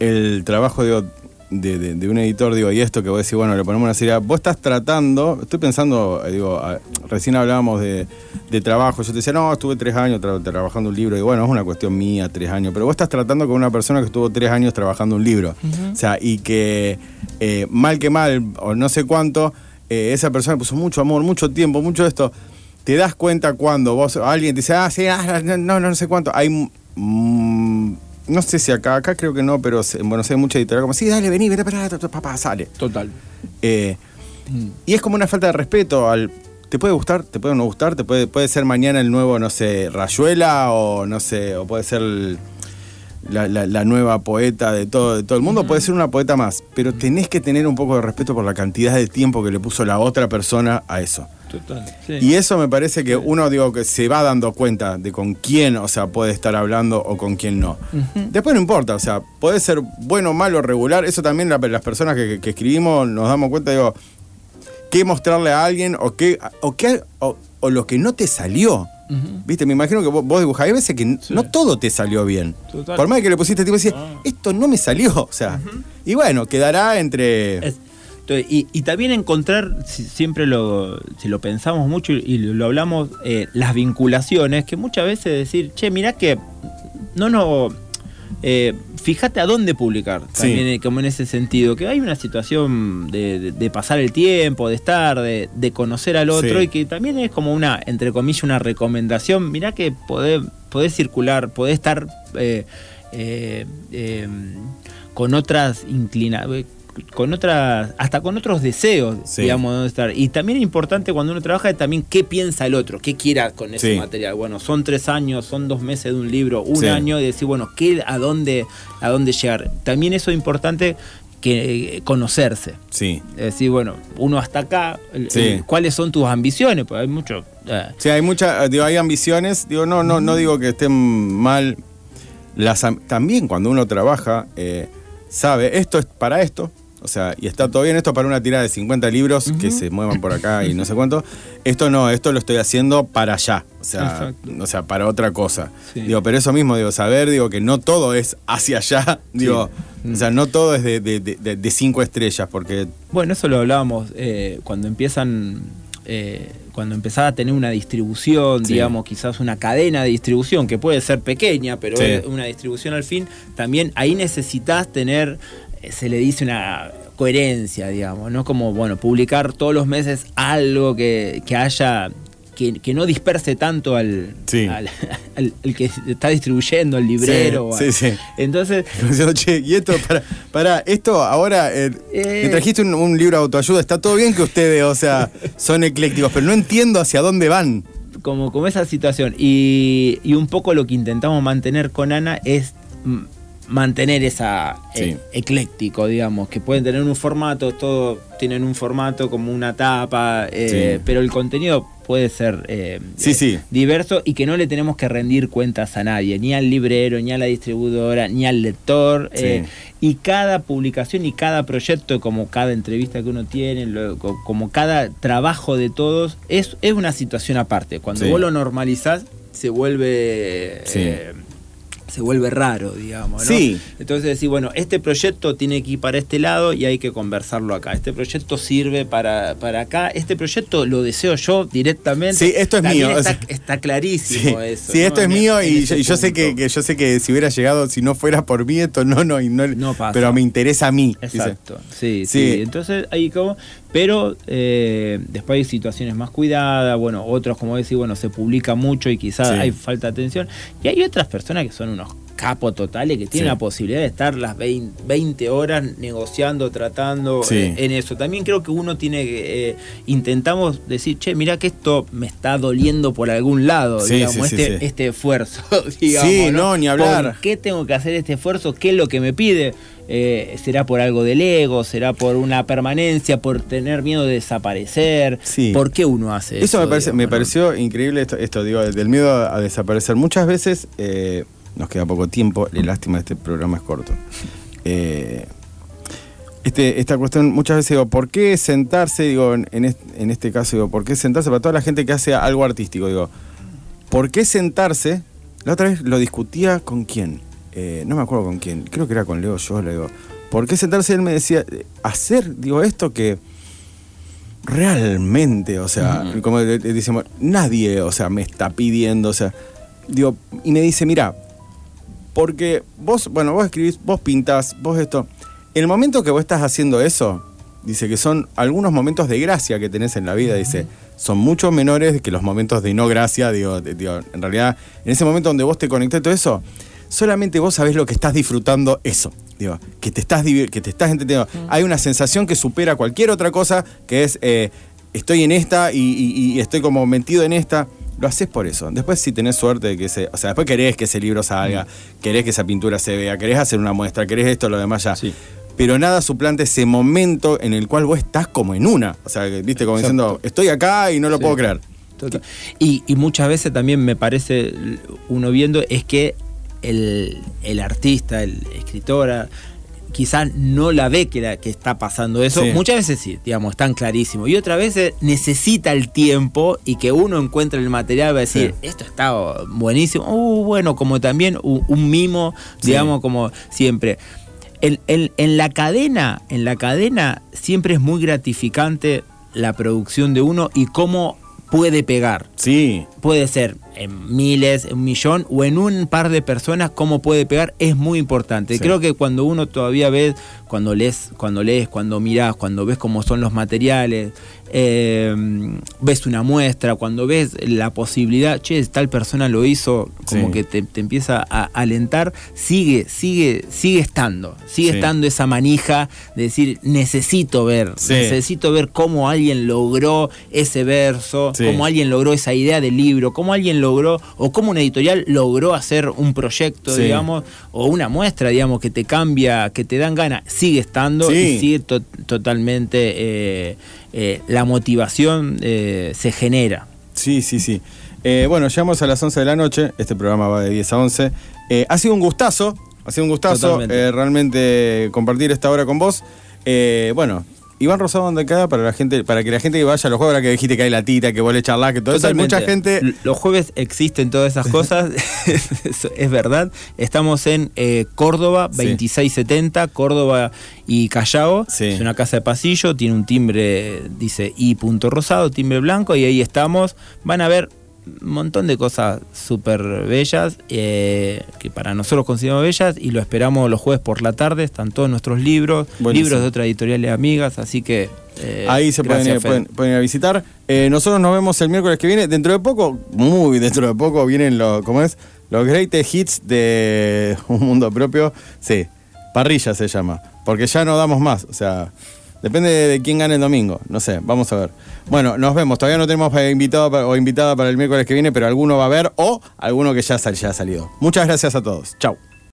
el trabajo, digo, de, de- de un editor, digo, y esto que vos decís, bueno, le ponemos una serie, vos estás tratando, estoy pensando, eh, digo, a- recién hablábamos de, de trabajo, yo te decía, no, estuve tres años tra- trabajando un libro, y bueno, es una cuestión mía, tres años, pero vos estás tratando con una persona que estuvo tres años trabajando un libro, o sea, y que eh, mal que mal, o no sé cuánto, eh, esa persona puso mucho amor, mucho tiempo, mucho esto, te das cuenta cuando vos, alguien te dice, ah, sí, ah, no, no, no sé cuánto, hay... mm, no sé si acá, acá creo que no, pero en Buenos Aires hay mucha editorial como, sí, dale, vení, vení, pará, papá, sale. Total. Eh, y es como una falta de respeto al. Te puede gustar, te puede no gustar, te puede, puede ser mañana el nuevo, no sé, Rayuela, o no sé, o puede ser el- la, la- la nueva poeta de todo, de todo el mundo, puede ser una poeta más. Pero tenés que tener un poco de respeto por la cantidad de tiempo que le puso la otra persona a eso. Total. Y eso me parece que uno, digo, que se va dando cuenta de con quién, o sea, puede estar hablando o con quién no. Después no importa, o sea, puede ser bueno, malo, regular. Eso también la- las personas que, que escribimos nos damos cuenta, digo, qué mostrarle a alguien o qué, o, qué, o, o lo que no te salió. Viste, me imagino que vos, vos dibujás. Hay veces que no todo te salió bien. Total. Por más que le pusiste tipo, decís, Ah. esto no me salió. O sea, y bueno, quedará entre. Es- Entonces, y, y también encontrar, si- siempre lo, si lo pensamos mucho y lo, lo hablamos, eh, las vinculaciones, que muchas veces decir, che, mirá que no, no, eh, fíjate a dónde publicar, también eh, como en ese sentido, que hay una situación de, de- de pasar el tiempo, de estar, de, de conocer al otro Sí. y que también es como una, entre comillas, una recomendación, mirá que podés, podés circular, podés estar eh, eh, con otras inclinaciones con otras, hasta con otros deseos, Sí. digamos, de estar. Y también es importante cuando uno trabaja es también qué piensa el otro, qué quiera con ese Sí. material. Bueno, son tres años, son dos meses de un libro, un Sí. año, y decir, bueno, ¿qué, a, dónde, ¿a dónde llegar? También eso es importante que eh, conocerse. Sí. Es decir, bueno, uno hasta acá, Sí. ¿cuáles son tus ambiciones? Pues hay mucho... eh, Sí, hay muchas, digo, hay ambiciones, digo, no, no, no digo que estén mal. Las, am- también cuando uno trabaja, eh, sabe, esto es para esto, o sea, y está todo bien, esto para una tirada de 50 libros que se muevan por acá y no sé cuánto. Esto no, esto lo estoy haciendo para allá, o sea, o sea, para otra cosa. Sí. Digo, pero eso mismo, digo, saber, digo, que no todo es hacia allá, digo, o sea, no todo es de, de- de- de- de cinco estrellas, porque Bueno, eso lo hablábamos eh, cuando empiezan, eh, cuando empezaba a tener una distribución, Sí. digamos, quizás una cadena de distribución que puede ser pequeña, pero Sí. es una distribución al fin, también ahí necesitas tener, se le dice una coherencia, digamos, ¿no? Como, bueno, publicar todos los meses algo que, que haya... Que, que no disperse tanto al, Sí. al, al- al que está distribuyendo, al librero. Sí, al- sí. Entonces, che, y esto, para, para esto ahora, eh, Eh. me trajiste un, un libro de autoayuda, está todo bien que ustedes, o sea, son eclécticos, pero no entiendo hacia dónde van. como, como esa situación. Y, y un poco lo que intentamos mantener con Ana es mm, mantener esa Sí. eh, ecléctico, digamos, que pueden tener un formato, todos tienen un formato como una tapa, eh, Sí. pero el contenido puede ser eh, Sí, sí. diverso y que no le tenemos que rendir cuentas a nadie, ni al librero, ni a la distribuidora, ni al lector. Sí. eh, y cada publicación y cada proyecto, como cada entrevista que uno tiene, lo- como cada trabajo de todos, es, es una situación aparte. Cuando vos lo normalizás, se vuelve. Eh, se vuelve raro, digamos. ¿no? Sí. Entonces decir, bueno, este proyecto tiene que ir para este lado y hay que conversarlo acá. Este proyecto sirve para, para acá. Este proyecto lo deseo yo directamente. Sí, esto es También mío, Está, está Sí, clarísimo eso. sí, ¿no? esto es En- mío en y, yo- sé que, que yo sé que si hubiera llegado, si no fuera por mí, esto no, no, y no, No pasa. pero me interesa a mí. Exacto, sí, Sí. sí, Entonces ahí como, pero eh, después hay situaciones más cuidadas, bueno, otros como decir, bueno, se publica mucho y quizás Sí. hay falta de atención. Y hay otras personas que son unos capos totales que tienen Sí. la posibilidad de estar las 20, 20 horas negociando, tratando Sí. eh, en eso. También creo que uno tiene que, eh, intentamos decir, che, mira que esto me está doliendo por algún lado, digamos, este, este esfuerzo, digamos. Sí, no, ni hablar. ¿Por qué tengo que hacer este esfuerzo? ¿Qué es lo que me pide? Eh, ¿Será por algo del ego? ¿Será por una permanencia? ¿Por tener miedo de desaparecer? Sí. ¿Por qué uno hace eso? Eso me, parece, digamos, me no? pareció increíble esto, esto, digo, del miedo a desaparecer. Muchas veces eh, nos queda poco tiempo, y lástima este programa es corto. Eh, este, esta cuestión, muchas veces digo, ¿por qué sentarse? Digo, en, en est- en este caso, digo, ¿por qué sentarse? Para toda la gente que hace algo artístico, digo, ¿por qué sentarse? La otra vez lo discutía con quién, Eh, no me acuerdo con quién, creo que era con Leo yo, le digo, ¿por qué sentarse? Él me decía, hacer, digo, esto que realmente, o sea, como le- le decimos, nadie, o sea, me está pidiendo, o sea, digo, y me dice, mira, porque vos, bueno, vos escribís, vos pintás, vos esto, el momento que vos estás haciendo eso, dice que son algunos momentos de gracia que tenés en la vida, dice, son mucho menores que los momentos de no gracia, digo, de- digo, en realidad, en ese momento donde vos te conectás todo eso, solamente vos sabés lo que estás disfrutando eso. Digo, que te estás que te estás entendiendo. Hay una sensación que supera cualquier otra cosa, que es eh, estoy en esta y, y- y estoy como metido en esta. Lo haces por eso. Después si tenés suerte de que ese, o sea, después querés que ese libro salga, querés que esa pintura se vea, querés hacer una muestra, querés esto, lo demás ya. Sí. Pero nada suplante ese momento en el cual vos estás como en una. O sea, viste, como diciendo, estoy acá y no lo Sí. puedo creer. Y, y muchas veces también me parece, uno viendo, es que el, el artista, el escritora, quizás no la ve que, la- que está pasando eso. Sí. Muchas veces sí, digamos, están clarísimo. Y otras veces necesita el tiempo y que uno encuentre el material va a decir, Sí. esto está buenísimo. Uh, bueno, como también un, un mimo, Sí. digamos, como siempre. en, en- en la cadena, en la cadena siempre es muy gratificante la producción de uno y cómo puede pegar. Sí, Puede ser en miles, en un millón o en un par de personas cómo puede pegar es muy importante. Sí. Creo que cuando uno todavía ve, cuando lees, cuando lees, cuando mirás, cuando ves cómo son los materiales, eh, ves una muestra, cuando ves la posibilidad, che, tal persona lo hizo, como Sí. que te, te empieza a alentar, sigue, sigue, sigue estando, sigue Sí. estando esa manija de decir, necesito ver, necesito ver cómo alguien logró ese verso, cómo alguien logró esa idea del libro, cómo alguien logró, o cómo una editorial logró hacer un proyecto, Sí. digamos, o una muestra, digamos, que te cambia, que te dan ganas, sigue estando Sí. y sigue to- totalmente, eh, eh, la motivación eh, se genera. sí, sí, sí. Bueno, llegamos a las 11 de la noche. Este programa va de 10 a 11. Eh, ha sido un gustazo. Ha sido un gustazo realmente compartir esta hora con vos. Bueno, Iván Rosado donde queda para la gente, para que la gente que vaya a los juegos, ahora que dijiste que hay la tita, que vos le charlás, que todo eso, hay Totalmente. mucha gente. Los jueves existen todas esas cosas, eso es verdad. Estamos en eh, Córdoba, Sí. 2670, Córdoba y Callao. Sí. Es una casa de pasillo, tiene un timbre, dice I. punto rosado, timbre blanco, y ahí estamos. Van a ver un montón de cosas súper bellas, eh, que para nosotros consideramos bellas, y lo esperamos los jueves por la tarde. Están todos nuestros libros, Buenísimo. libros de otras editoriales amigas, así que. eh, Ahí se pueden pueden, pueden ir a visitar. Eh, nosotros nos vemos el miércoles que viene. Dentro de poco, muy dentro de poco, vienen los, ¿cómo es? Los greatest hits de Un Mundo Propio. Sí, parrilla se llama. Porque ya no damos más. O sea, depende de quién gane el domingo. No sé, vamos a ver. Bueno, nos vemos. Todavía no tenemos invitado o invitada para el miércoles que viene, pero alguno va a haber o alguno que ya, sal- ya ha salido. Muchas gracias a todos. Chau.